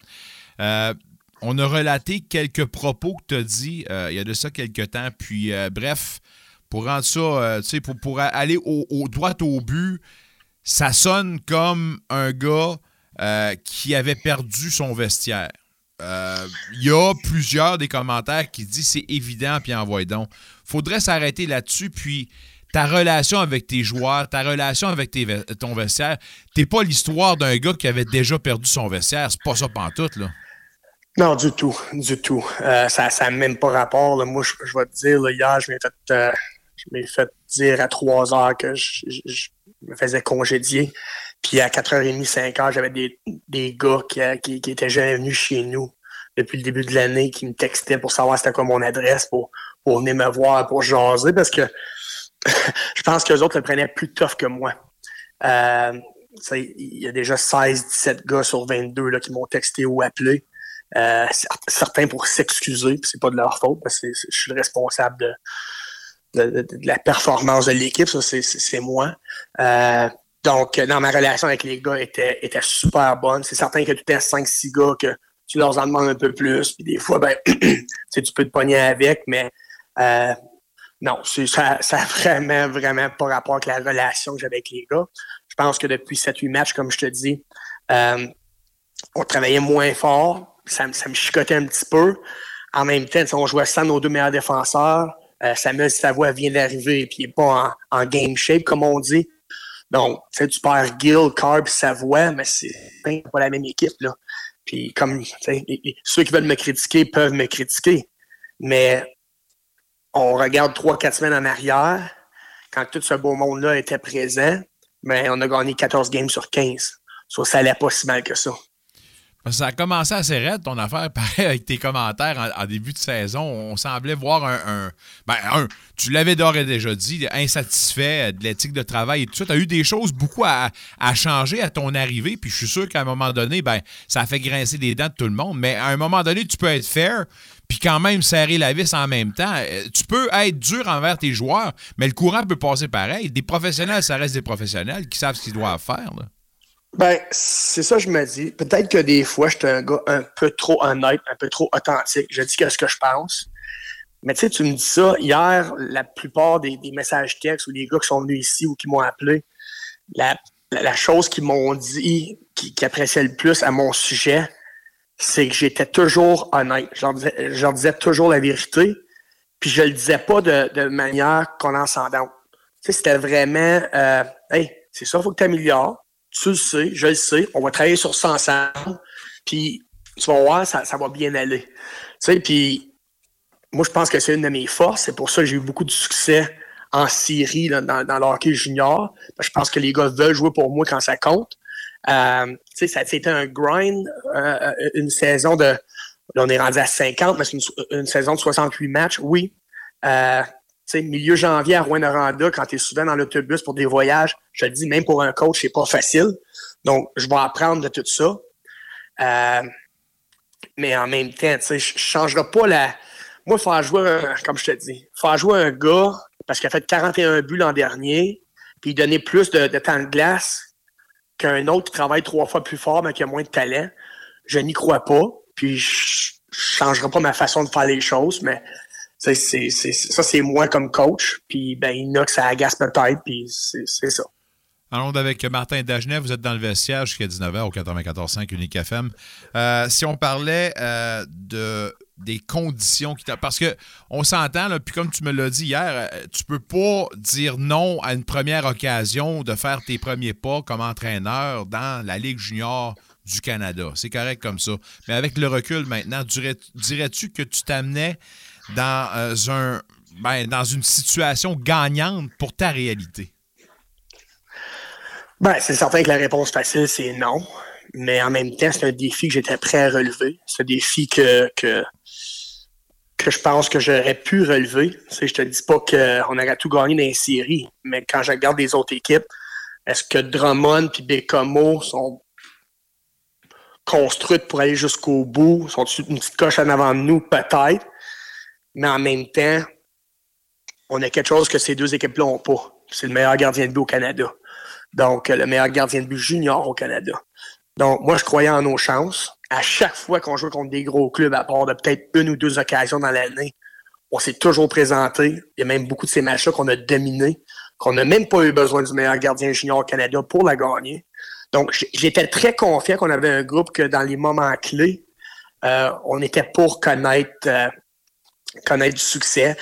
on a relaté quelques propos que tu as dit il y a de ça quelques temps. Puis bref, pour rendre ça, tu sais, pour, aller au, droit au but, ça sonne comme un gars euh, qui avait perdu son vestiaire. Euh, il y a plusieurs des commentaires qui disent c'est évident, puis envoie donc. Faudrait s'arrêter là-dessus, puis ta relation avec tes joueurs, ta relation avec ton vestiaire, t'es pas l'histoire d'un gars qui avait déjà perdu son vestiaire. C'est pas ça pantoute, là. Non, du tout, du tout. Euh, ça n'a même pas rapport. Moi, je, vais te dire, hier, je m'ai fait, dire à 3 heures que je, je me faisais congédier. Puis à 4h30, 5h, j'avais des, des gars qui, qui, qui, étaient jamais venus chez nous depuis le début de l'année, qui me textaient pour savoir c'était quoi mon adresse, pour, pour venir me voir, pour jaser, parce que je pense que autres le prenaient plus tough que moi. Euh, il y a déjà 16-17 gars sur 22 là, qui m'ont texté ou appelé. Euh, certains pour s'excuser, c'est pas de leur faute, parce que je suis le responsable de, de, de, la performance de l'équipe, ça c'est moi. Euh, donc, dans ma relation avec les gars était, était super bonne. C'est certain que tu es 5-6 gars que tu leur en demandes un peu plus. Puis des fois, ben, tu peux te pogner avec, mais euh, non, ça n'a vraiment, vraiment pas rapport avec la relation que j'avais avec les gars. Je pense que depuis 7-8 matchs, comme je te dis, euh, on travaillait moins fort. Ça, ça, me chicotait un petit peu. En même temps, on jouait sans nos deux meilleurs défenseurs. Euh, Samuel Savoie vient d'arriver et il n'est pas en, en, game shape, comme on dit. Donc, tu perds Gill, Carb, Savoie, mais c'est pas la même équipe, là. Puis comme, ceux qui veulent me critiquer peuvent me critiquer, mais on regarde trois, quatre semaines en arrière, quand tout ce beau monde-là était présent, mais on a gagné 14 games sur 15. Ça, ça allait pas si mal que ça. Ça a commencé assez raide, ton affaire, pareil, avec tes commentaires en, début de saison. On semblait voir un. ben, un, tu l'avais d'ores et déjà dit, insatisfait de l'éthique de travail et tout ça. Tu as eu des choses beaucoup à, changer à ton arrivée, puis je suis sûr qu'à un moment donné, ben, ça a fait grincer les dents de tout le monde. Mais à un moment donné, tu peux être fair, puis quand même serrer la vis en même temps. Euh, tu peux être dur envers tes joueurs, mais le courant peut passer pareil. Des professionnels, ça reste des professionnels qui savent ce qu'ils doivent faire. Là. Ben, c'est ça je me dis. Peut-être que des fois, j'étais un gars un peu trop honnête, un peu trop authentique. Je dis ce que je pense. Mais tu sais, tu me dis ça. Hier, la plupart des, messages textes ou des gars qui sont venus ici ou qui m'ont appelé, la, chose qu'ils m'ont dit, qui, appréciaient le plus à mon sujet, c'est que j'étais toujours honnête. Je leur, disais, toujours la vérité. Puis je le disais pas de, manière condescendante. Tu sais, c'était vraiment, euh, hey, c'est ça, faut que tu améliores tu le sais, je le sais, on va travailler sur ça ensemble, puis tu vas voir, ça, ça va bien aller. Tu sais, puis moi, je pense que c'est une de mes forces. C'est pour ça que j'ai eu beaucoup de succès en Syrie dans, dans le junior. Je pense que les gars veulent jouer pour moi quand ça compte. Euh, ça c'était un grind, euh, une saison de. Là, on est rendu à 50, mais c'est une, saison de 68 matchs, oui. Euh, milieu janvier à Rouen-Noranda, quand tu es souvent dans l'autobus pour des voyages, je te dis, même pour un coach, c'est pas facile. Donc, je vais apprendre de tout ça. Euh, mais en même temps, je ne changerai pas la. Moi, faut jouer, un, comme je te dis, faut jouer un gars, parce qu'il a fait 41 buts l'an dernier, puis donner plus de, temps de glace qu'un autre qui travaille trois fois plus fort, mais qui a moins de talent. Je n'y crois pas. Puis je ne changerai pas ma façon de faire les choses, mais ça, c'est moi comme coach. Puis ben, il y en a que ça agace peut-être, puis c'est ça. En avec Martin Dagenet, vous êtes dans le vestiaire jusqu'à 19h au 94.5 Unique FM. Euh, si on parlait euh, de des conditions qui parce que on s'entend puis comme tu me l'as dit hier, euh, tu peux pas dire non à une première occasion de faire tes premiers pas comme entraîneur dans la Ligue junior du Canada. C'est correct comme ça. Mais avec le recul maintenant, dirais-tu que tu t'amenais dans un ben, dans une situation gagnante pour ta réalité? Ben, c'est certain que la réponse facile, c'est non. Mais en même temps, c'est un défi que j'étais prêt à relever. C'est un défi que, que, que je pense que j'aurais pu relever. Je je te dis pas qu'on aurait tout gagné dans les séries, mais quand je regarde les autres équipes, est-ce que Drummond et Bécomo sont construites pour aller jusqu'au bout? Sont une petite coche en avant de nous? Peut-être. Mais en même temps, on a quelque chose que ces deux équipes-là n'ont pas. C'est le meilleur gardien de but au Canada. Donc, le meilleur gardien de but junior au Canada. Donc, moi, je croyais en nos chances. À chaque fois qu'on joue contre des gros clubs, à part de peut-être une ou deux occasions dans l'année, on s'est toujours présenté. Il y a même beaucoup de ces matchs-là qu'on a dominés, qu'on n'a même pas eu besoin du meilleur gardien junior au Canada pour la gagner. Donc, j'étais très confiant qu'on avait un groupe que dans les moments clés, euh, on était pour connaître, euh, connaître du succès.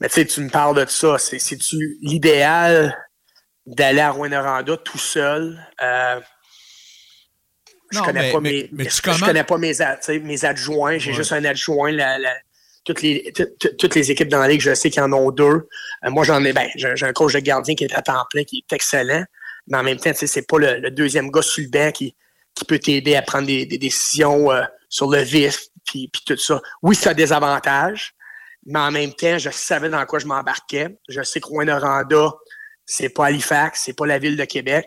Mais tu sais, tu me parles de ça. C'est-tu l'idéal d'aller à Rwanda tout seul? Euh, je connais pas mes, je, connais pas mes, mes adjoints. J'ai juste un adjoint. toutes, les, toutes les équipes dans la ligue, je sais qu'ils en ont deux. Euh, moi, j'en ai, ben, j'ai un coach de gardien qui est à temps plein, qui est excellent. Mais en même temps, c'est pas le, deuxième gars sur le banc qui, qui peut t'aider à prendre des, décisions euh, sur le vif, puis, puis tout ça. Oui, ça a des avantages, mais en même temps, je savais dans quoi je m'embarquais. Je sais que Rwanda c'est pas Halifax, c'est pas la ville de Québec.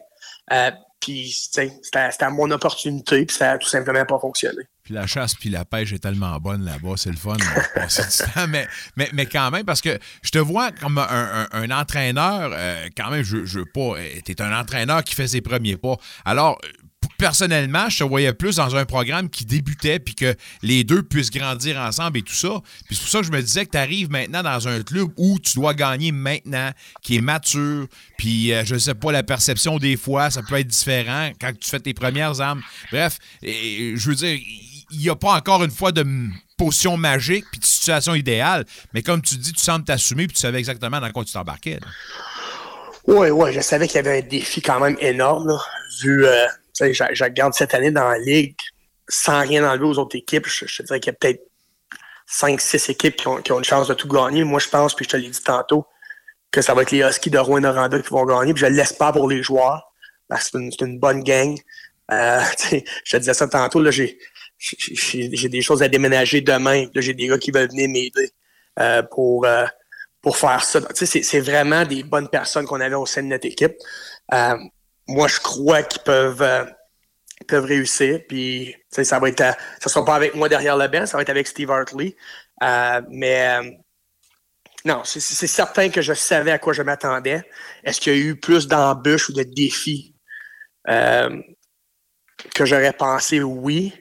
Euh, puis c'était mon opportunité, puis ça a tout simplement pas fonctionné. Puis la chasse puis la pêche est tellement bonne là-bas, c'est le fun. mais, mais, mais quand même, parce que je te vois comme un, entraîneur, euh, quand même, je, je veux pas, euh, tu es un entraîneur qui fait ses premiers pas. Alors, personnellement, je te voyais plus dans un programme qui débutait puis que les deux puissent grandir ensemble et tout ça. Puis c'est pour ça que je me disais que tu arrives maintenant dans un club où tu dois gagner maintenant, qui est mature, puis euh, je sais pas, la perception des fois, ça peut être différent quand tu fais tes premières armes. Bref, je veux dire, il n'y a pas encore une fois de potion magique puis de situation idéale, mais comme tu dis, tu sembles t'assumer puis tu savais exactement dans quoi tu t'embarquais. Oui, oui, je savais qu'il y avait un défi quand même énorme, vu... Euh, je, regarde cette année dans la Ligue, sans rien enlever aux autres équipes, je, te dirais qu'il y a peut-être 5-6 équipes qui ont, une chance de tout gagner. Moi, je pense, puis je te l'ai dit tantôt, que ça va être les Huskies de Rouen Noranda qui vont gagner. Puis je l'espère pour les joueurs. Parce que c'est une, bonne gang. Euh, je te disais ça tantôt, là, j'ai, des choses à déménager demain. j'ai des gars qui veulent venir m'aider euh, pour, euh, pour faire ça. C'est vraiment des bonnes personnes qu'on avait au sein de notre équipe moi, je crois qu'ils peuvent, euh, peuvent réussir. Puis, ça va euh, sera pas avec moi derrière le banc, ça va être avec Steve Hartley. Euh, mais non, c'est certain que je savais à quoi je m'attendais. Est-ce qu'il y a eu plus d'embûches ou de défis que j'aurais pensé? Oui.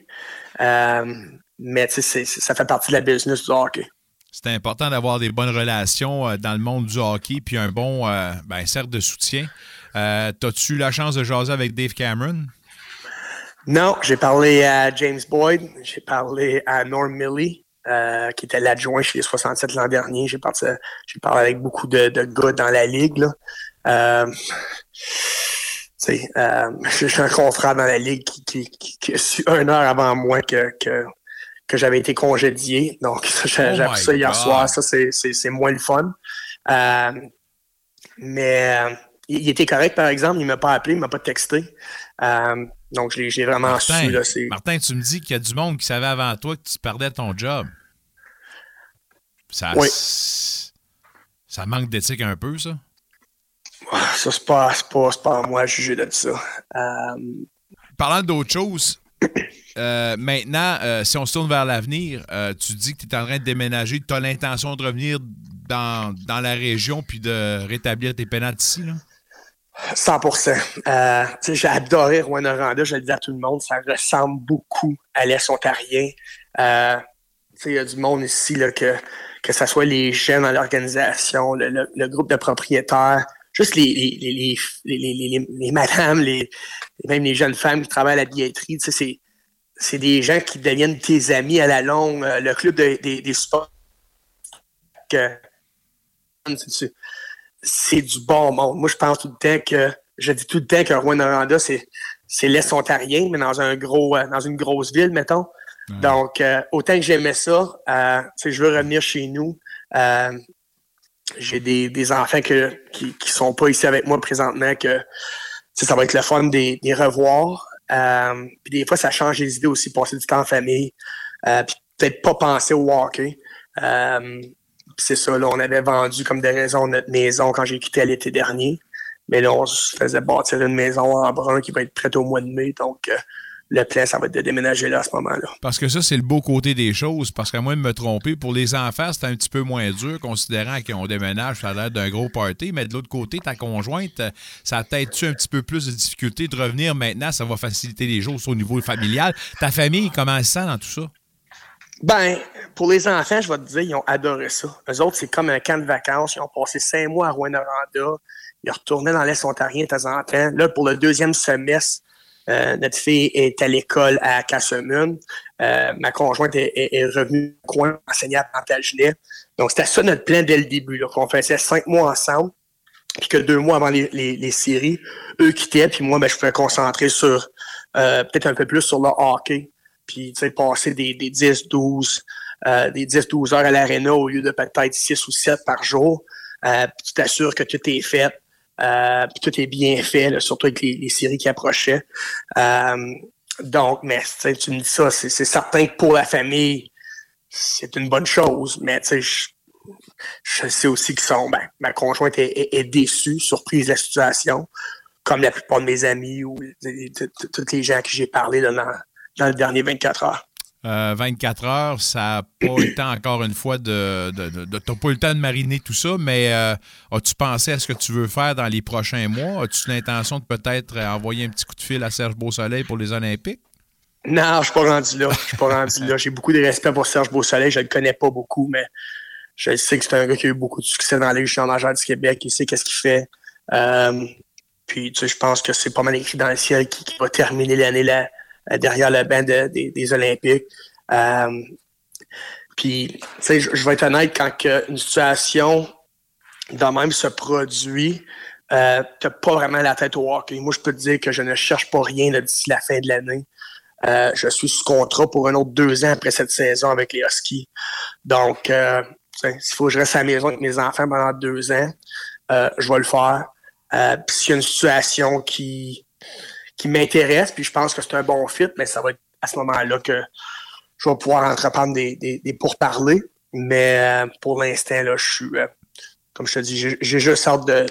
mais ça fait partie de la business du hockey. C'est important d'avoir des bonnes relations dans le monde du hockey, puis un bon ben, cercle de soutien. Euh, T'as-tu eu la chance de jaser avec Dave Cameron? Non, j'ai parlé à James Boyd, j'ai parlé à Norm Milley, euh, qui était l'adjoint chez les 67 l'an dernier. J'ai parlé, avec beaucoup de, gars dans la ligue. Là. Euh, euh, je suis un confrère dans la ligue qui, a su une heure avant moi que, que j'avais été congédié. Donc, j'ai appris ça hier soir. Ça, c'est moins le fun. mais il, était correct, par exemple. Il ne m'a pas appelé, il ne m'a pas texté. donc, j'ai vraiment su. Là, Martin, tu me dis qu'il y a du monde qui savait avant toi que tu perdais ton job. Ça, ça manque d'éthique un peu, ça? Ça, c'est pas, pas, pas à moi à juger de ça. Euh, Parlant d'autre chose, euh, maintenant, euh, si on se tourne vers l'avenir, tu dis que tu es en train de déménager, tu as l'intention de revenir dans, la région puis de rétablir tes pénales ici, là? 100% J'ai adoré Rwanda, je le dis à tout le monde, ça ressemble beaucoup à l'Est ontarien. Il y a du monde ici que que ce soit les jeunes dans l'organisation, le, groupe de propriétaires, juste les, madames, même les jeunes femmes qui travaillent à la billetterie, tu c'est des gens qui deviennent tes amis à la longue. Euh, le club des sports, c'est du bon monde. Moi, je pense tout le temps que, je dis tout le temps que Rwanda, c'est c'est l'Est ontarien, mais dans un gros, euh, dans une grosse ville, mettons. Donc, euh, autant que j'aimais ça, euh, je veux revenir chez nous. Euh, j'ai des, enfants que, qui ne sont pas ici avec moi présentement, que ça va être le fun des, des revoir. puis des fois, ça change les idées aussi, passer du temps en famille. puis peut-être pas penser au hockey. C'est ça, là, on avait vendu comme des raisons notre maison quand j'ai quitté l'été dernier. Mais là, on se faisait bâtir une maison en brun qui va être prête au mois de mai. Donc, le plan, ça va être de déménager là à ce moment-là. Parce que ça, c'est le beau côté des choses. Parce qu'à moins de me tromper, pour les enfants, c'est un petit peu moins dur, considérant qu'on déménage, ça a l'air d'un gros party. Mais de l'autre côté, ta conjointe, ça peut-être un petit peu plus de difficulté de revenir maintenant. Ça va faciliter les choses au niveau familial. Ta famille, comment elle se sent dans tout ça? Ben, pour les enfants, je vais te dire, ils ont adoré ça. Eux autres, c'est comme un camp de vacances. Ils ont passé cinq mois à Rwanda. Ils retournaient dans l'Est ontarien de temps en temps. Là, pour le deuxième semestre, euh, notre fille est à l'école à Casselman. Euh, ma conjointe est, revenue au coin enseigner à Plantagenet. Donc, c'était ça notre plan dès le début, qu'on faisait cinq mois ensemble, puis que deux mois avant les, séries, eux quittaient, puis moi, ben, je pouvais concentrer sur euh, peut-être un peu plus sur le hockey, puis passer des, des 10, 12, des 10, 12 heures à l'aréna au lieu de peut-être 6 ou 7 par jour. tu t'assures que tout est fait. Euh, tout est bien fait, surtout avec les, séries qui approchaient. Euh, donc, mais tu me dis ça, c'est certain que pour la famille, c'est une bonne chose, mais tu sais, je, sais aussi que son, ben, ma conjointe est, déçue, surprise de la situation, comme la plupart de mes amis ou tous les gens à qui j'ai parlé dans, dans les derniers 24 heures. 24 euh, heures, ça n'a pas eu le temps, encore une fois, de. de, de pas eu le temps de mariner tout ça, mais euh, as-tu pensé à ce que tu veux faire dans les prochains mois? As-tu l'intention de peut-être envoyer un petit coup de fil à Serge Beausoleil pour les Olympiques? Non, je suis pas rendu là. Je suis pas rendu là. J'ai beaucoup de respect pour Serge Beausoleil. Je le connais pas beaucoup, mais je sais que c'est un gars qui a eu beaucoup de succès dans la Ligue junior du Québec. Il sait qu'est-ce qu'il fait. Euh, puis, tu sais, je pense que c'est pas mal écrit dans le ciel qui, qui va terminer l'année là euh, derrière le banc des Olympiques. Euh, puis, tu sais, je, vais être honnête, quand une situation de même se produit, euh, tu n'as pas vraiment la tête au hockey. Moi, je peux te dire que je ne cherche pas rien d'ici la fin de l'année. je suis sous contrat pour un autre deux ans après cette saison avec les Huskies. Donc, euh, s'il faut que je reste à la maison avec mes enfants pendant deux ans, je vais le faire. Puis s'il y a une situation qui, qui m'intéresse, puis je pense que c'est un bon fit, mais ça va être à ce moment-là que je vais pouvoir entreprendre des, des, des pourparlers. Mais euh, pour l'instant, là, je suis, euh, comme je te dis, j'ai juste hâte de,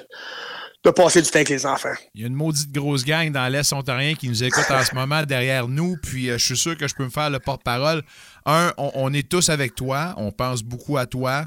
de passer du temps avec les enfants. Il y a une maudite grosse gang dans l'Est ontarien qui nous écoute en ce moment derrière nous, puis euh, je suis sûr que je peux me faire le porte-parole. Un, on, est tous avec toi, on pense beaucoup à toi,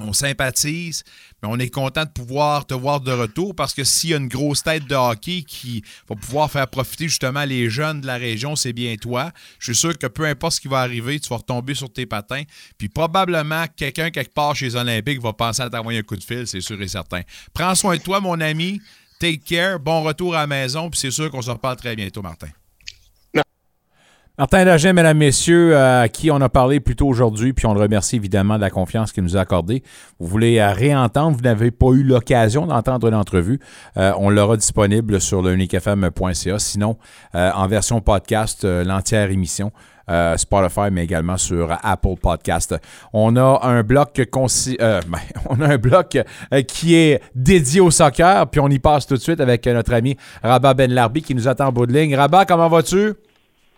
on sympathise, mais on est content de pouvoir te voir de retour parce que s'il y a une grosse tête de hockey qui va pouvoir faire profiter justement les jeunes de la région, c'est bien toi. Je suis sûr que peu importe ce qui va arriver, tu vas retomber sur tes patins. Puis probablement quelqu'un quelque part chez les Olympiques va penser à t'envoyer un coup de fil, c'est sûr et certain. Prends soin de toi, mon ami. Take care. Bon retour à la maison. Puis c'est sûr qu'on se reparle très bientôt, Martin. Martin Lagen, mesdames, messieurs, à qui on a parlé plus tôt aujourd'hui, puis on le remercie évidemment de la confiance qu'il nous a accordée. Vous voulez euh, réentendre, vous n'avez pas eu l'occasion d'entendre l'entrevue, euh, on l'aura disponible sur le uniquefm.ca. Sinon, euh, en version podcast, l'entière émission. Spotify, mais également sur Apple Podcast. On a un bloc, ben, on a un bloc qui est dédié au soccer, puis on y passe tout de suite avec notre ami Rabat Ben Larbi qui nous attend en bout de ligne. Rabat, comment vas-tu?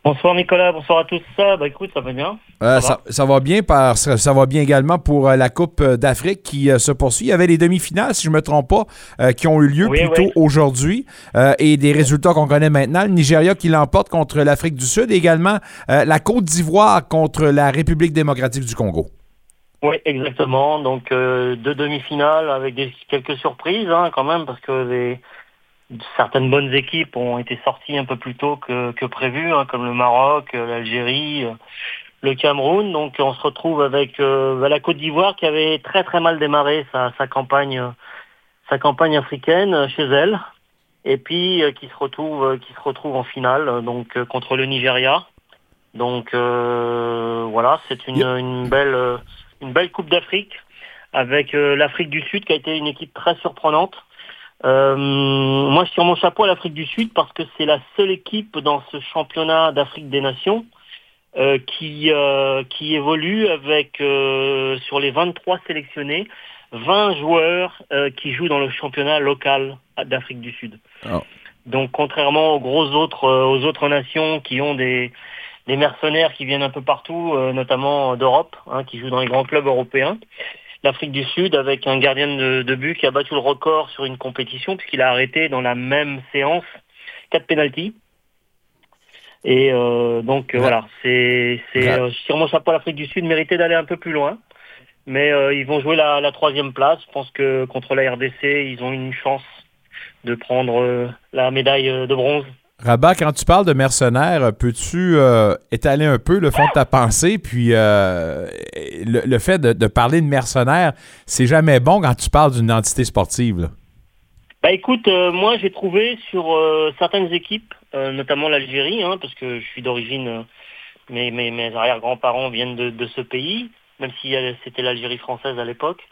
Bonsoir Nicolas, bonsoir à tous. Ça, bah écoute, ça va bien. Euh, ça, va? bien parce ça va bien également pour euh, la Coupe euh, d'Afrique qui se poursuit. Il y avait les demi-finales, si je ne me trompe pas, qui ont eu lieu plus tôt aujourd'hui et des résultats qu'on connaît maintenant. Le Nigeria qui l'emporte contre l'Afrique du Sud et également la Côte d'Ivoire contre la République démocratique du Congo. Oui, exactement. Donc deux demi-finales avec des, quelques surprises hein, quand même parce que les certaines bonnes équipes ont été sorties un peu plus tôt que, prévu, hein, comme le Maroc, euh, l'Algérie, euh, le Cameroun. Donc on se retrouve avec euh, la Côte d'Ivoire qui avait très très mal démarré sa, campagne sa campagne africaine chez elle, et puis qui se retrouve qui se retrouve en finale donc contre le Nigeria. Donc voilà, c'est une, une, belle une belle Coupe d'Afrique avec l'Afrique du Sud qui a été une équipe très surprenante euh, moi, je tire mon chapeau à l'Afrique du Sud parce que c'est la seule équipe dans ce championnat d'Afrique des Nations euh, qui, euh, qui évolue avec, sur les 23 sélectionnés, 20 joueurs qui jouent dans le championnat local d'Afrique du Sud. Oh. Donc, contrairement aux gros autres, aux autres nations qui ont des, des mercenaires qui viennent un peu partout, notamment d'Europe, hein, qui jouent dans les grands clubs européens l'Afrique du Sud avec un gardien de, but qui a battu le record sur une compétition puisqu'il a arrêté dans la même séance quatre pénalties. Et euh, donc voilà, c'est euh, sûrement ça pour l'Afrique du Sud méritait d'aller un peu plus loin. Mais euh, ils vont jouer la, la, troisième place. Je pense que contre la RDC, ils ont une chance de prendre la médaille de bronze Rabat, quand tu parles de mercenaires, peux-tu euh, étaler un peu le fond de ta pensée? Puis euh, le, fait de, parler de mercenaires, c'est jamais bon quand tu parles d'une entité sportive. Bah écoute, euh, moi j'ai trouvé sur certaines équipes, notamment l'Algérie, hein, parce que je suis d'origine, mes, arrière-grands-parents viennent de, ce pays, même si c'était l'Algérie française à l'époque.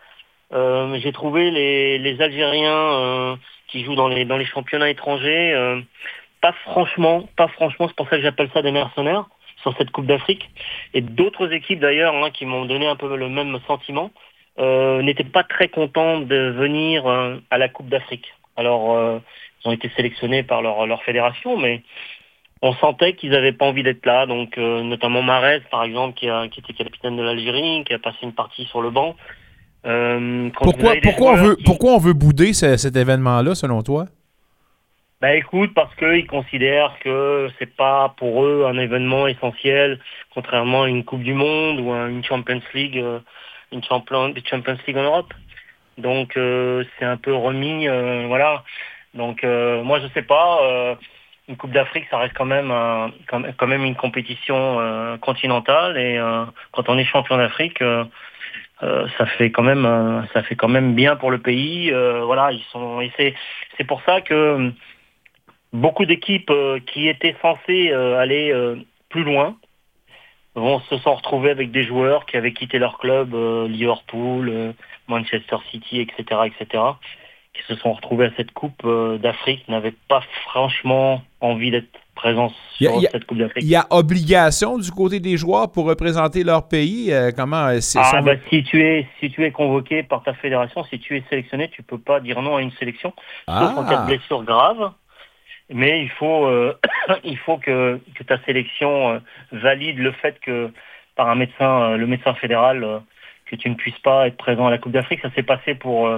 j'ai trouvé les, Algériens qui jouent dans les championnats étrangers pas franchement, pas franchement, c'est pour ça que j'appelle ça des mercenaires sur cette Coupe d'Afrique. Et d'autres équipes d'ailleurs hein, qui m'ont donné un peu le même sentiment euh, n'étaient pas très contents de venir euh, à la Coupe d'Afrique. Alors euh, ils ont été sélectionnés par leur, leur fédération, mais on sentait qu'ils n'avaient pas envie d'être là. Donc notamment Marez par exemple qui, a, qui était capitaine de l'Algérie, qui a passé une partie sur le banc. pourquoi, pourquoi, on veut, pourquoi on veut bouder cet événement-là selon toi? Bah écoute, parce qu'ils considèrent que c'est pas pour eux un événement essentiel, contrairement à une Coupe du Monde ou à une Champions League, euh, une Champions, League en Europe. Donc euh, c'est un peu remis, euh, voilà. Donc moi je sais pas, une Coupe d'Afrique ça reste quand même quand même une compétition continentale et quand on est champion d'Afrique. ça fait quand même ça fait quand même bien pour le pays voilà ils sont et c'est pour ça que beaucoup d'équipes euh, qui étaient censées euh, aller euh, plus loin vont se sont retrouvées avec des joueurs qui avaient quitté leur club, Liverpool, Manchester City, etc., etc., qui se sont retrouvés à cette Coupe d'Afrique, n'avaient pas franchement envie d'être présents sur cette Coupe d'Afrique. Il y a obligation du côté des joueurs pour représenter leur pays. comment ah, bah, si tu es si tu es convoqué par ta fédération, si tu es sélectionné, tu peux pas dire non à une sélection, sauf en cas de ah. blessure grave mais il faut, euh, il faut que, que, ta sélection euh, valide le fait que par un médecin, euh, le médecin fédéral, que tu ne puisses pas être présent à la Coupe d'Afrique. Ça s'est passé pour,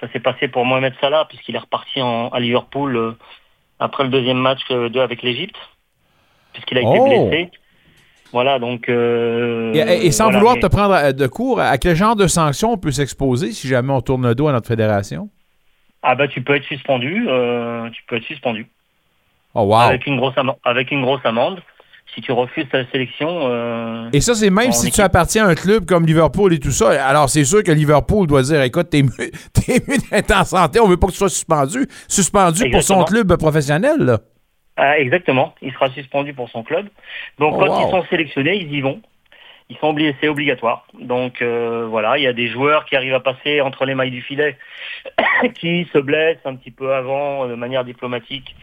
ça s'est passé pour Mohamed Salah puisqu'il est reparti en, à Liverpool après le deuxième match avec l'Égypte, puisqu'il a été oh. blessé. Voilà, donc. et, sans vouloir te prendre de cours, à quel genre de sanctions on peut s'exposer si jamais on tourne le dos à notre fédération? Ah bah tu peux être suspendu, tu peux être suspendu. Oh, avec, une grosse avec une grosse amende. Si tu refuses ta sélection. Euh, et ça, c'est même si tu appartiens à un club comme Liverpool et tout ça. Alors, c'est sûr que Liverpool doit dire écoute, t'es mieux, d'être en santé, on veut pas que tu sois suspendu. Suspendu pour son club professionnel, là. Ah, exactement, il sera suspendu pour son club. Donc Oh, quand wow. ils sont sélectionnés, ils y vont. Ils sont obligés, c'est obligatoire. Donc euh, voilà, il y a des joueurs qui arrivent à passer entre les mailles du filet, qui se blessent un petit peu avant, de manière diplomatique,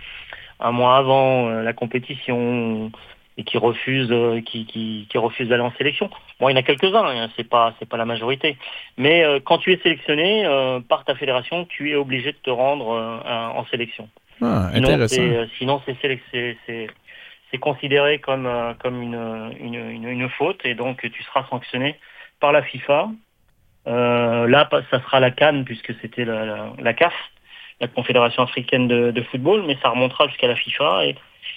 un mois avant euh, la compétition, et qui refusent, euh, qui, qui, qui refusent d'aller en sélection. Bon, il y en a quelques-uns, hein, c'est pas, c'est pas la majorité. Mais euh, quand tu es sélectionné euh, par ta fédération, tu es obligé de te rendre euh, en sélection. Ah, Sinon, c'est, c'est, considéré comme, comme une, une, une, une faute et donc tu seras sanctionné par la FIFA. Là, ça sera la Cannes puisque c'était la, la, la CAF, la Confédération africaine de, de football, mais ça remontera jusqu'à la FIFA et,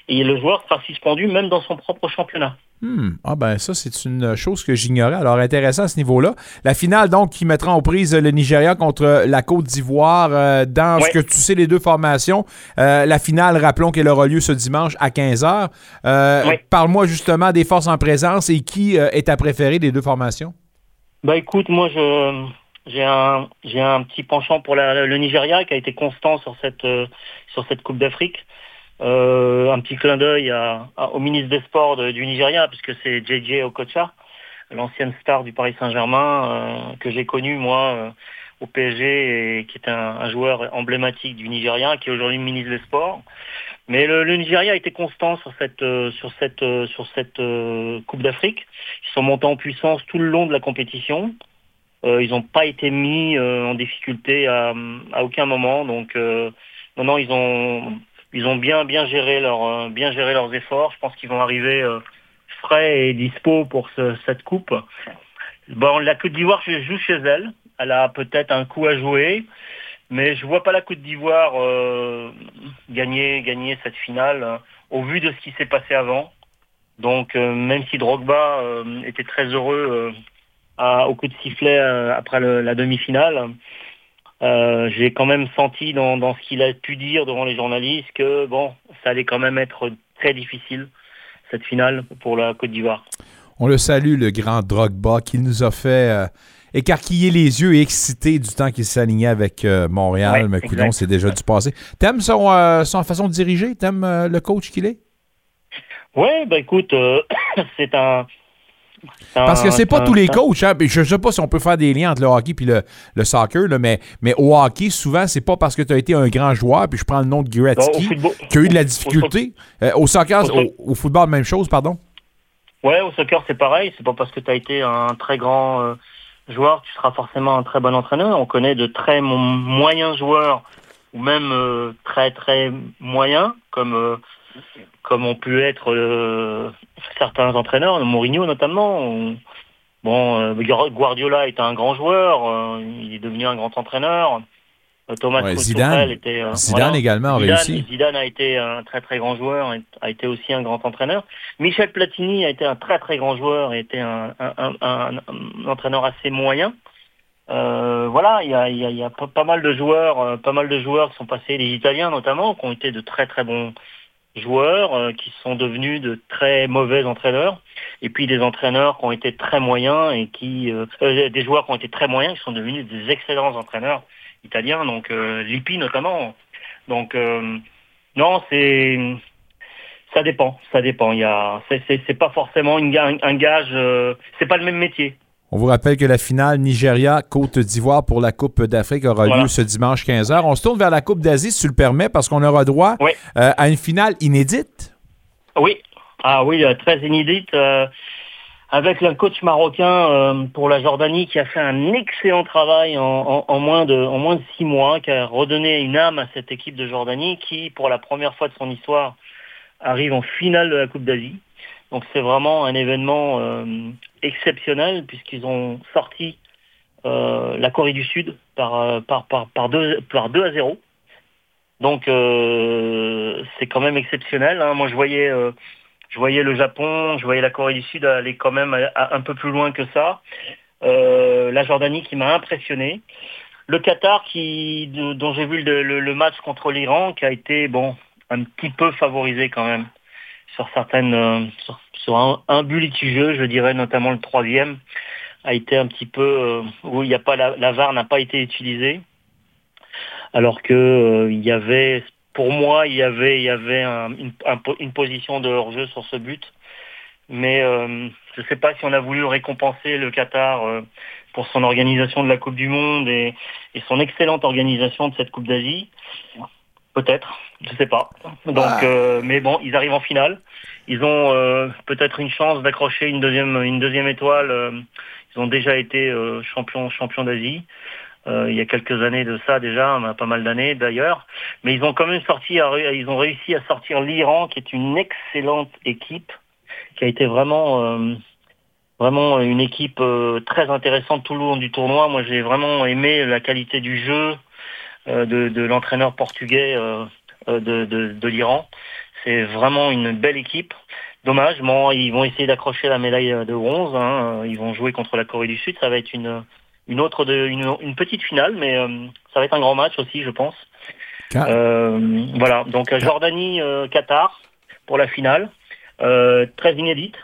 et le joueur sera suspendu même dans son propre championnat. Hmm. Ah ben ça, c'est une chose que j'ignorais. Alors intéressant à ce niveau-là. La finale, donc, qui mettra en prise le Nigeria contre la Côte d'Ivoire euh, dans ce que tu sais, les deux formations. Euh, la finale, rappelons qu'elle aura lieu ce dimanche à 15h. Euh, Parle-moi justement des forces en présence et qui est ta préférée des deux formations? Bah écoute, moi je j'ai un un petit penchant pour le Nigeria qui a été constant sur cette euh, sur cette Coupe d'Afrique. Euh, un petit clin d'œil au ministre des Sports du Nigeria puisque c'est JJ Okocha, l'ancienne star du Paris Saint-Germain euh, que j'ai connu moi au PSG et qui est un, joueur emblématique du Nigeria qui est aujourd'hui ministre des Sports. Mais le, Nigeria a été constant sur cette sur cette sur cette Coupe d'Afrique. Ils sont montés en puissance tout le long de la compétition. Euh, ils n'ont pas été mis euh, en difficulté à, aucun moment. Donc euh, non ils ont bien géré leurs efforts. Je pense qu'ils vont arriver frais et dispo pour ce- cette coupe. Bon la Côte d'Ivoire joue chez elle. Elle a peut-être un coup à jouer. Mais je vois pas la Côte d'Ivoire gagner, cette finale au vu de ce qui s'est passé avant. Donc même si Drogba était très heureux à- au coup de sifflet euh, après le- la demi-finale, euh, j'ai quand même senti dans, dans ce qu'il a pu dire devant les journalistes que bon, ça allait quand même être très difficile cette finale pour la Côte d'Ivoire. On le salue, le grand Drogba, qui nous a fait euh, écarquiller les yeux et exciter du temps qu'il s'alignait avec euh, Montréal. Ouais, mais coudonc, exact. c'est déjà du passé. T'aimes son, son façon de diriger? T'aimes le coach qu'il est? Ouais, bah écoute, c'est un. Parce que c'est pas tous les un- coachs. hein. Je sais pas si on peut faire des liens entre le hockey et le, le soccer, là, mais, mais au hockey, souvent, c'est pas parce que tu as été un grand joueur, puis je prends le nom de Gretzky, y a eu de la au- difficulté. Euh, Au soccer, au football, même chose, pardon. Ouais, au soccer, c'est pareil. C'est pas parce que tu as été un très grand euh, joueur que tu seras forcément un très bon entraîneur. On connaît de très mo- moyens joueurs ou même euh, très très moyens comme euh, comme ont pu être euh, certains entraîneurs, Mourinho notamment. On- Bon, euh, Guardiola est un grand joueur, euh, il est devenu un grand entraîneur. Thomas Ouais, Zidane. était Zidane également a Zidane, réussi. Zidane a été un très très grand joueur, a été aussi un grand entraîneur. Michel Platini a été un très très grand joueur, et était un, un, un- un- un entraîneur assez moyen. Euh, voilà, il y a, y a- y a pas, pas mal de joueurs, euh, pas mal de joueurs qui sont passés, les Italiens notamment, qui ont été de très très bons joueurs, euh, qui sont devenus de très mauvais entraîneurs, et puis des entraîneurs qui ont été très moyens et qui, euh, euh, des joueurs qui ont été très moyens, qui sont devenus des excellents entraîneurs italiens, donc Lippi notamment. Donc non, c'est ça dépend, ça dépend. Il y a, c'est, pas forcément une, ga- un gage, c'est pas le même métier. On vous rappelle que la finale Nigeria-Côte d'Ivoire pour la Coupe d'Afrique aura Voilà. lieu ce dimanche 15h. On se tourne vers la Coupe d'Asie, si tu le permets, parce qu'on aura droit euh, à une finale inédite. Oui, ah oui, euh, très inédite. euh, avec un coach marocain euh, pour la Jordanie qui a fait un excellent travail en, en- en moins de, en moins de six mois, qui a redonné une âme à cette équipe de Jordanie qui, pour la première fois de son histoire, arrive en finale de la Coupe d'Asie. Donc c'est vraiment un événement euh, exceptionnel puisqu'ils ont sorti euh, la Corée du Sud par, euh, par, par, par, deux, par 2 à 0. Donc c'est quand même exceptionnel. hein. Moi je voyais, le Japon, je voyais la Corée du Sud aller quand même un peu plus loin que ça. La Jordanie qui m'a impressionné. Le Qatar dont j'ai vu le, match contre l'Iran qui a été un petit peu favorisé quand même sur certaines euh, sur, un, but litigieux, je dirais notamment le troisième a été un petit peu euh, où il n'y a pas la, VAR n'a pas été utilisée alors que euh, y avait pour moi, il y avait, une, position de hors-jeu sur ce but. Mais je ne sais pas si on a voulu récompenser le Qatar pour son organisation de la Coupe du Monde et son excellente organisation de cette Coupe d'Asie. Peut-être, je ne sais pas. Donc, euh, mais bon, ils arrivent en finale. Ils ont peut-être une chance d'accrocher une deuxième, une deuxième étoile. ils ont déjà été champions, champions d'Asie. Euh, il y a quelques années de ça déjà, pas mal d'années d'ailleurs. Mais ils ont quand même sorti, ils ont réussi à sortir l'Iran, qui est une excellente équipe, qui a été vraiment, euh, vraiment une équipe euh, très intéressante tout le long du tournoi. Moi, j'ai vraiment aimé la qualité du jeu de, l'entraîneur portugais de, l'Iran. C'est vraiment une belle équipe. Dommage, bon, ils vont essayer d'accrocher la médaille de bronze. Hein. Ils vont jouer contre la Corée du Sud. Ça va être une une autre de une, petite finale, mais euh, ça va être un grand match aussi, je pense. Euh, voilà, donc Jordanie Qatar pour la finale, euh, très inédite,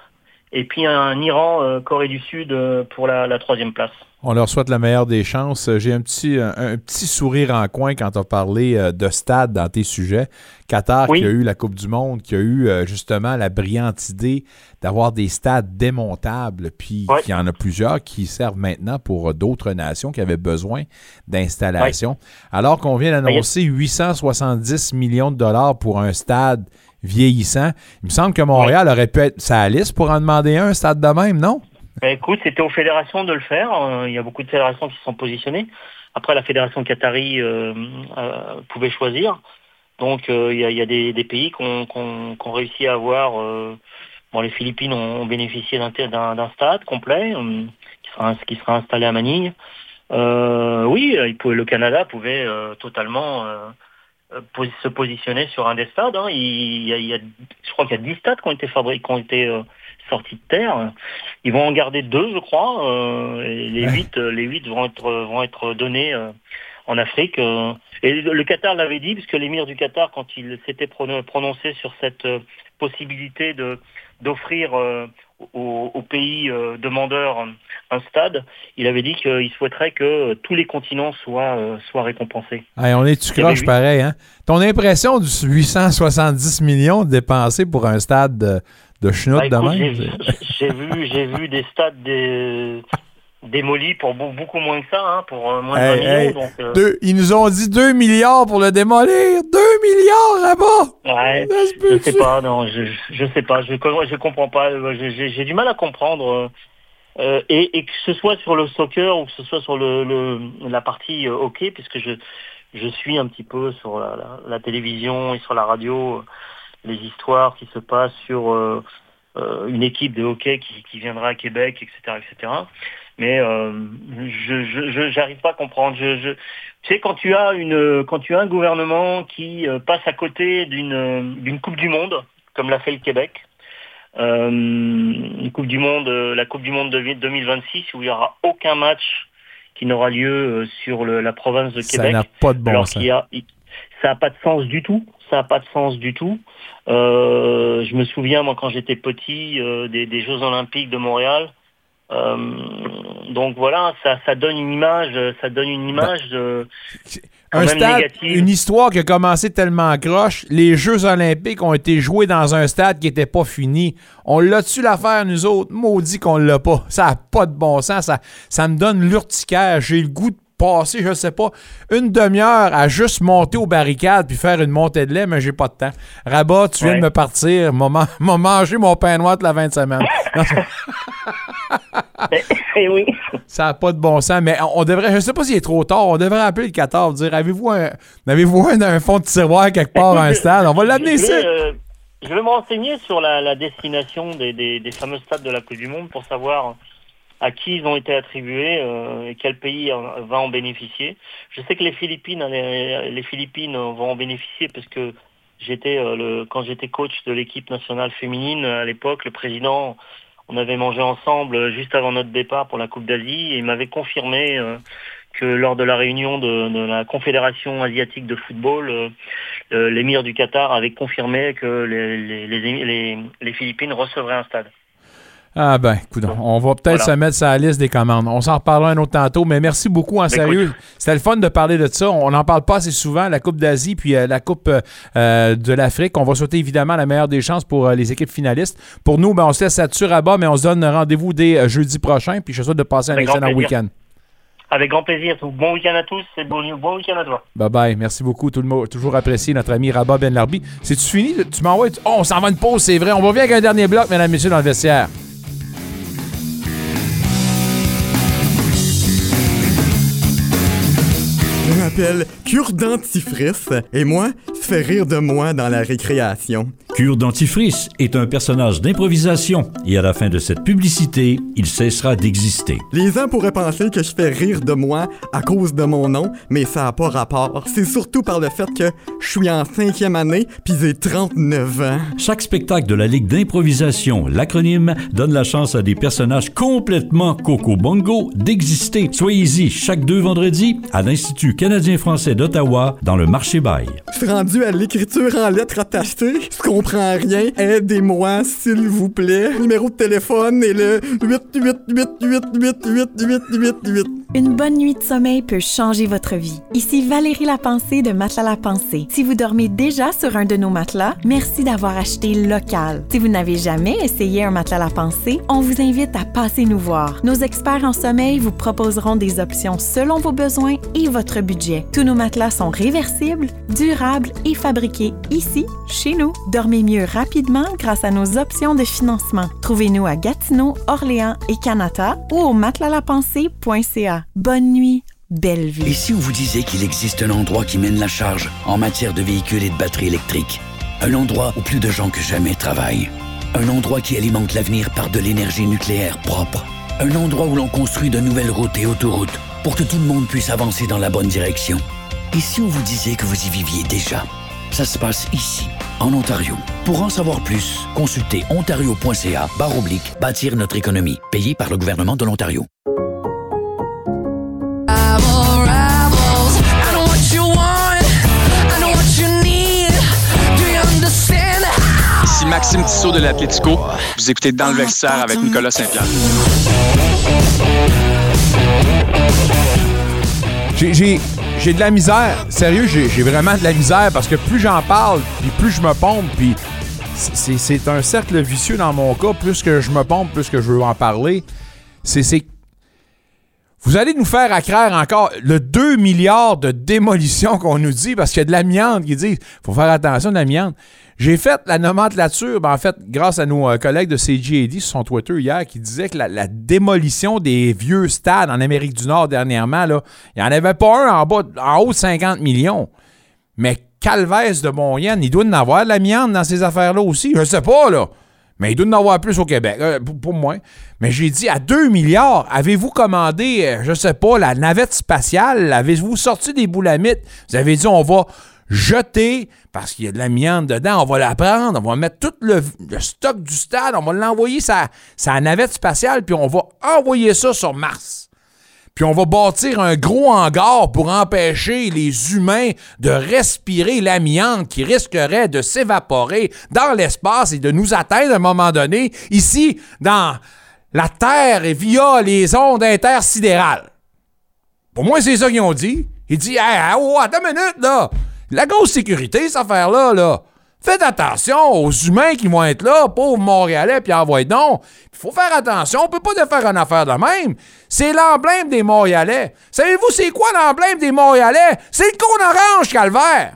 et puis un Iran Corée du Sud pour la troisième place. On leur souhaite la meilleure des chances. J'ai un petit, un, petit sourire en coin quand tu as parlé euh, de stade dans tes sujets. Qatar qui a eu la Coupe du Monde, qui a eu euh, justement la brillante idée d'avoir des stades démontables, puis il y en a plusieurs qui servent maintenant pour euh, d'autres nations qui avaient besoin d'installation. Alors qu'on vient d'annoncer 870 millions de dollars pour un stade vieillissant, il me semble que Montréal aurait pu être sa liste pour en demander un, un stade de même, non? Ben, écoute, c'était aux fédérations de le faire. Euh, il y a beaucoup de fédérations qui se sont positionnées. Après, la fédération qatari euh, euh, pouvait choisir. Donc, il y, a, des, pays qui ont, réussi à avoir... bon, les Philippines ont, bénéficié d'un stade complet qui sera, installé à Manille. oui, le Canada pouvait totalement se positionner sur un des stades. Hein. Il, y a, je crois qu'il y a 10 stades qui ont été fabriqués, qui ont été sortis de terre. Ils vont en garder deux, je crois. Euh, et les huit, euh, les huit vont être vont être donnés euh, en Afrique. et le Qatar l'avait dit, puisque l'émir du Qatar, quand il s'était prononcé sur cette possibilité de d'offrir aux, pays demandeurs un stade, il avait dit qu'il souhaiterait que tous les continents soient, soient récompensés. on est tu croche pareil, hein? Ton impression du 870 millions dépensés pour un stade de bah, J'ai vu, j'ai vu des stades démolis pour beaucoup moins que ça, hein, pour euh, moins de 20 millions. Euh. ils nous ont dit 2 milliards pour le démolir. 2 milliards là-bas! Ouais, je sais pas, non, je, je sais pas, je, je comprends pas, j'ai du mal à comprendre. Euh, et, que ce soit sur le soccer ou que ce soit sur le, la partie hockey, puisque je, je suis un petit peu sur la télévision et sur la radio les histoires qui se passent sur euh, euh, une équipe de hockey qui, qui, viendra à Québec, etc., etc. Mais euh, je j'arrive pas à comprendre. Je, je, tu sais, quand tu as une, quand tu as un gouvernement qui passe à côté d'une Coupe du Monde, comme l'a fait le Québec, une Coupe du Monde, la Coupe du Monde de 2026 où il y aura aucun match qui n'aura lieu sur le, la province de Québec. Ça n'a pas de bon sens. ça n'a pas de sens du tout ça n'a pas de sens du tout. Euh, je me souviens, moi, quand j'étais petit, euh, des, Jeux Olympiques de Montréal. Euh, donc voilà, ça, ça, donne une image, ça donne une image un stade, une histoire qui a commencé tellement croche. Les Jeux Olympiques ont été joués dans un stade qui n'était pas fini. On l'a-tu l'affaire, nous autres? Maudit qu'on l'a pas. Ça n'a pas de bon sens. Ça, ça me donne l'urticaire. J'ai le goût de passer, je sais pas, une demi-heure à juste monter aux barricades puis faire une montée de lait, mais j'ai pas de temps. Rabat, tu viens de me partir, m'a mangé mon pain noir de la 20 semaines. Eh oui. Ça n'a pas de bon sens, mais on devrait, je sais pas s'il est trop tard, on devrait appeler le 14, dire avez-vous un, avez-vous un, fond de tiroir quelque part à un stade? On va l'amener ici. Euh, je vais me renseigner sur la, destination des, des, fameux stades de la Coupe du Monde pour savoir à qui ils ont été attribués euh, et quel pays va en bénéficier. Je sais que les Philippines, les, Philippines vont en bénéficier parce que j'étais euh, quand j'étais coach de l'équipe nationale féminine à l'époque, le président, on avait mangé ensemble juste avant notre départ pour la Coupe d'Asie et il m'avait confirmé euh, que lors de la réunion de, la Confédération asiatique de football, l'émir du Qatar avait confirmé que les Philippines recevraient un stade. Ah ben, écoute, on va peut-être se mettre sur la liste des commandes. On s'en reparlera un autre tantôt, mais merci beaucoup en ben, sérieux. C'était le fun de parler de ça. On n'en parle pas assez souvent, la Coupe d'Asie puis euh, la Coupe euh, de l'Afrique. On va souhaiter évidemment la meilleure des chances pour euh, les équipes finalistes. Pour nous, ben, on se laisse là-dessus à bas, mais on se donne rendez-vous dès jeudi prochain, puis je souhaite de passer un excellent week-end. Avec grand plaisir. Bon week-end à tous et bon, bon week-end à toi. Bye bye. Merci beaucoup. Tout le monde, toujours apprécié notre ami Rabat Ben Larbi. C'est-tu fini? Tu m'envoies. Oh, on s'en va une pause, c'est vrai. On bien avec un dernier bloc, mesdames et messieurs, dans le vestiaire. M'appelle Cure Dentifrice et moi, ça fait rire de moi dans la récréation. Cure Dentifrice est un personnage d'improvisation et à la fin de cette publicité, il cessera d'exister. Les gens pourraient penser que je fais rire de moi à cause de mon nom, mais ça n'a pas rapport. C'est surtout par le fait que je suis en cinquième année puis j'ai 39 ans. Chaque spectacle de la Ligue d'improvisation, l'acronyme, donne la chance à des personnages complètement coco-bongo d'exister. Soyez-y chaque deux vendredis à l'Institut canadien-français d'Ottawa dans le marché bail. Je suis rendu à l'écriture en lettres attachées. Je comprends rien. Aidez-moi, s'il vous plaît. numéro de téléphone est le 888888888. Une bonne nuit de sommeil peut changer votre vie. Ici Valérie Lapensée de Matelas La Pensée. Si vous dormez déjà sur un de nos matelas, merci d'avoir acheté local. Si vous n'avez jamais essayé un matelas La Pensée, on vous invite à passer nous voir. Nos experts en sommeil vous proposeront des options selon vos besoins et votre budget tous nos matelas sont réversibles, durables et fabriqués ici, chez nous. Dormez mieux rapidement grâce à nos options de financement. Trouvez-nous à Gatineau, Orléans et Canada ou au matelaslapensée.ca. Bonne nuit, belle vie. Et si on vous disait qu'il existe un endroit qui mène la charge en matière de véhicules et de batteries électriques? Un endroit où plus de gens que jamais travaillent. Un endroit qui alimente l'avenir par de l'énergie nucléaire propre. Un endroit où l'on construit de nouvelles routes et autoroutes pour que tout le monde puisse avancer dans la bonne direction. Et si on vous disait que vous y viviez déjà? Ça se passe ici, en Ontario. Pour en savoir plus, consultez ontario.ca barre oblique bâtir notre économie, payé par le gouvernement de l'Ontario. Ici Maxime Tissot de l'Atletico. Vous écoutez Dans le avec Nicolas Saint-Pierre. J'ai de la misère. Sérieux, j'ai vraiment de la misère parce que plus j'en parle, puis plus je me pompe, puis c'est un cercle vicieux dans mon cas. Plus que je me pompe, plus que je veux en parler. C'est. Vous allez nous faire accraire encore le 2 milliards de démolition qu'on nous dit parce qu'il y a de l'amiante qui dit faut faire attention de l'amiante. J'ai fait la nomenclature, ben en fait, grâce à nos euh, collègues de CGAD sur son Twitter hier, qui disaient que la, démolition des vieux stades en Amérique du Nord dernièrement, il n'y en avait pas un en bas, en haut de 50 millions. Mais Calvès de Montréal, il doit en avoir de l'amiante dans ces affaires-là aussi. Je sais pas, là. Mais il doit en avoir plus au Québec, euh, pour, moi. Mais j'ai dit, à 2 milliards, avez-vous commandé, euh, je sais pas, la navette spatiale? Avez-vous sorti des boulamites? Vous avez dit, on va jeter parce qu'il y a de l'amiante dedans. On va la prendre, on va mettre tout le, stock du stade, on va l'envoyer sa, sa navette spatiale, puis on va envoyer ça sur Mars. Puis on va bâtir un gros hangar pour empêcher les humains de respirer l'amiante qui risquerait de s'évaporer dans l'espace et de nous atteindre à un moment donné, ici, dans la Terre et via les ondes intersidérales. Pour moi, c'est ça qu'ils ont dit. Ils disent Hey, oh, attends une minute, là! La grosse sécurité, cette affaire-là, là. Faites attention aux humains qui vont être là, pauvres Montréalais, puis envoyez donc. Il faut faire attention, on peut pas faire une affaire de même. C'est l'emblème des Montréalais. Savez-vous c'est quoi l'emblême des Montréalais? C'est le cône orange calvaire.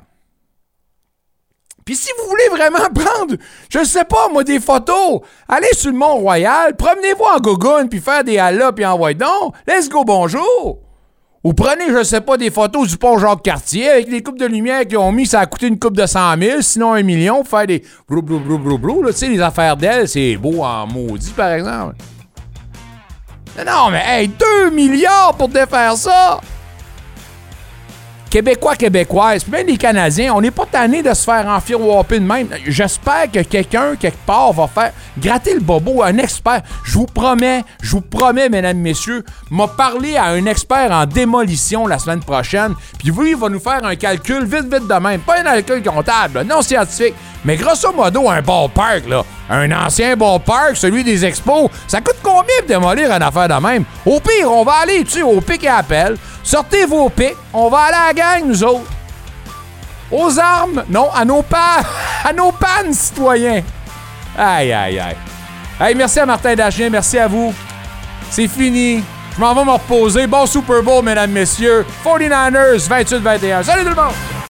Puis si vous voulez vraiment prendre, je sais pas, moi, des photos, allez sur le Mont-Royal, promenez-vous en gogoune, puis faire des halas, puis envoyez donc. Let's go, bonjour. Ou prenez, je sais pas, des photos du pont Jacques-Cartier avec les coupes de lumière qu'ils ont mis, ça a coûté une coupe de 100 000, sinon un million pour faire des blou blou blou blou blou. Tu sais, les affaires d'elle, c'est beau en maudit, par exemple. Non, mais hey, 2 milliards pour défaire ça! Québécois, Québécoises, puis même les Canadiens, on n'est pas tanné de se faire enfirouaper de même. J'espère que quelqu'un, quelque part, va faire gratter le bobo, un expert. Je vous promets, je vous promets, mesdames, messieurs, m'a parlé à un expert en démolition la semaine prochaine, puis lui, il va nous faire un calcul vite, vite de même. Pas un calcul comptable, non scientifique, Mais grosso modo, un ballpark, là, un ancien ballpark, celui des expos, ça coûte combien de démolir une affaire de même? Au pire, on va aller, tu au pic et appel. Sortez vos pics, on va aller à la gang, nous autres. Aux armes, non, à nos pas, à nos pannes, citoyens. Aïe, aïe, aïe. Hey, merci à Martin Dachien, merci à vous. C'est fini. Je m'en vais me reposer. Bon Super Bowl, mesdames, messieurs. 49ers, 28-21. Salut tout le monde!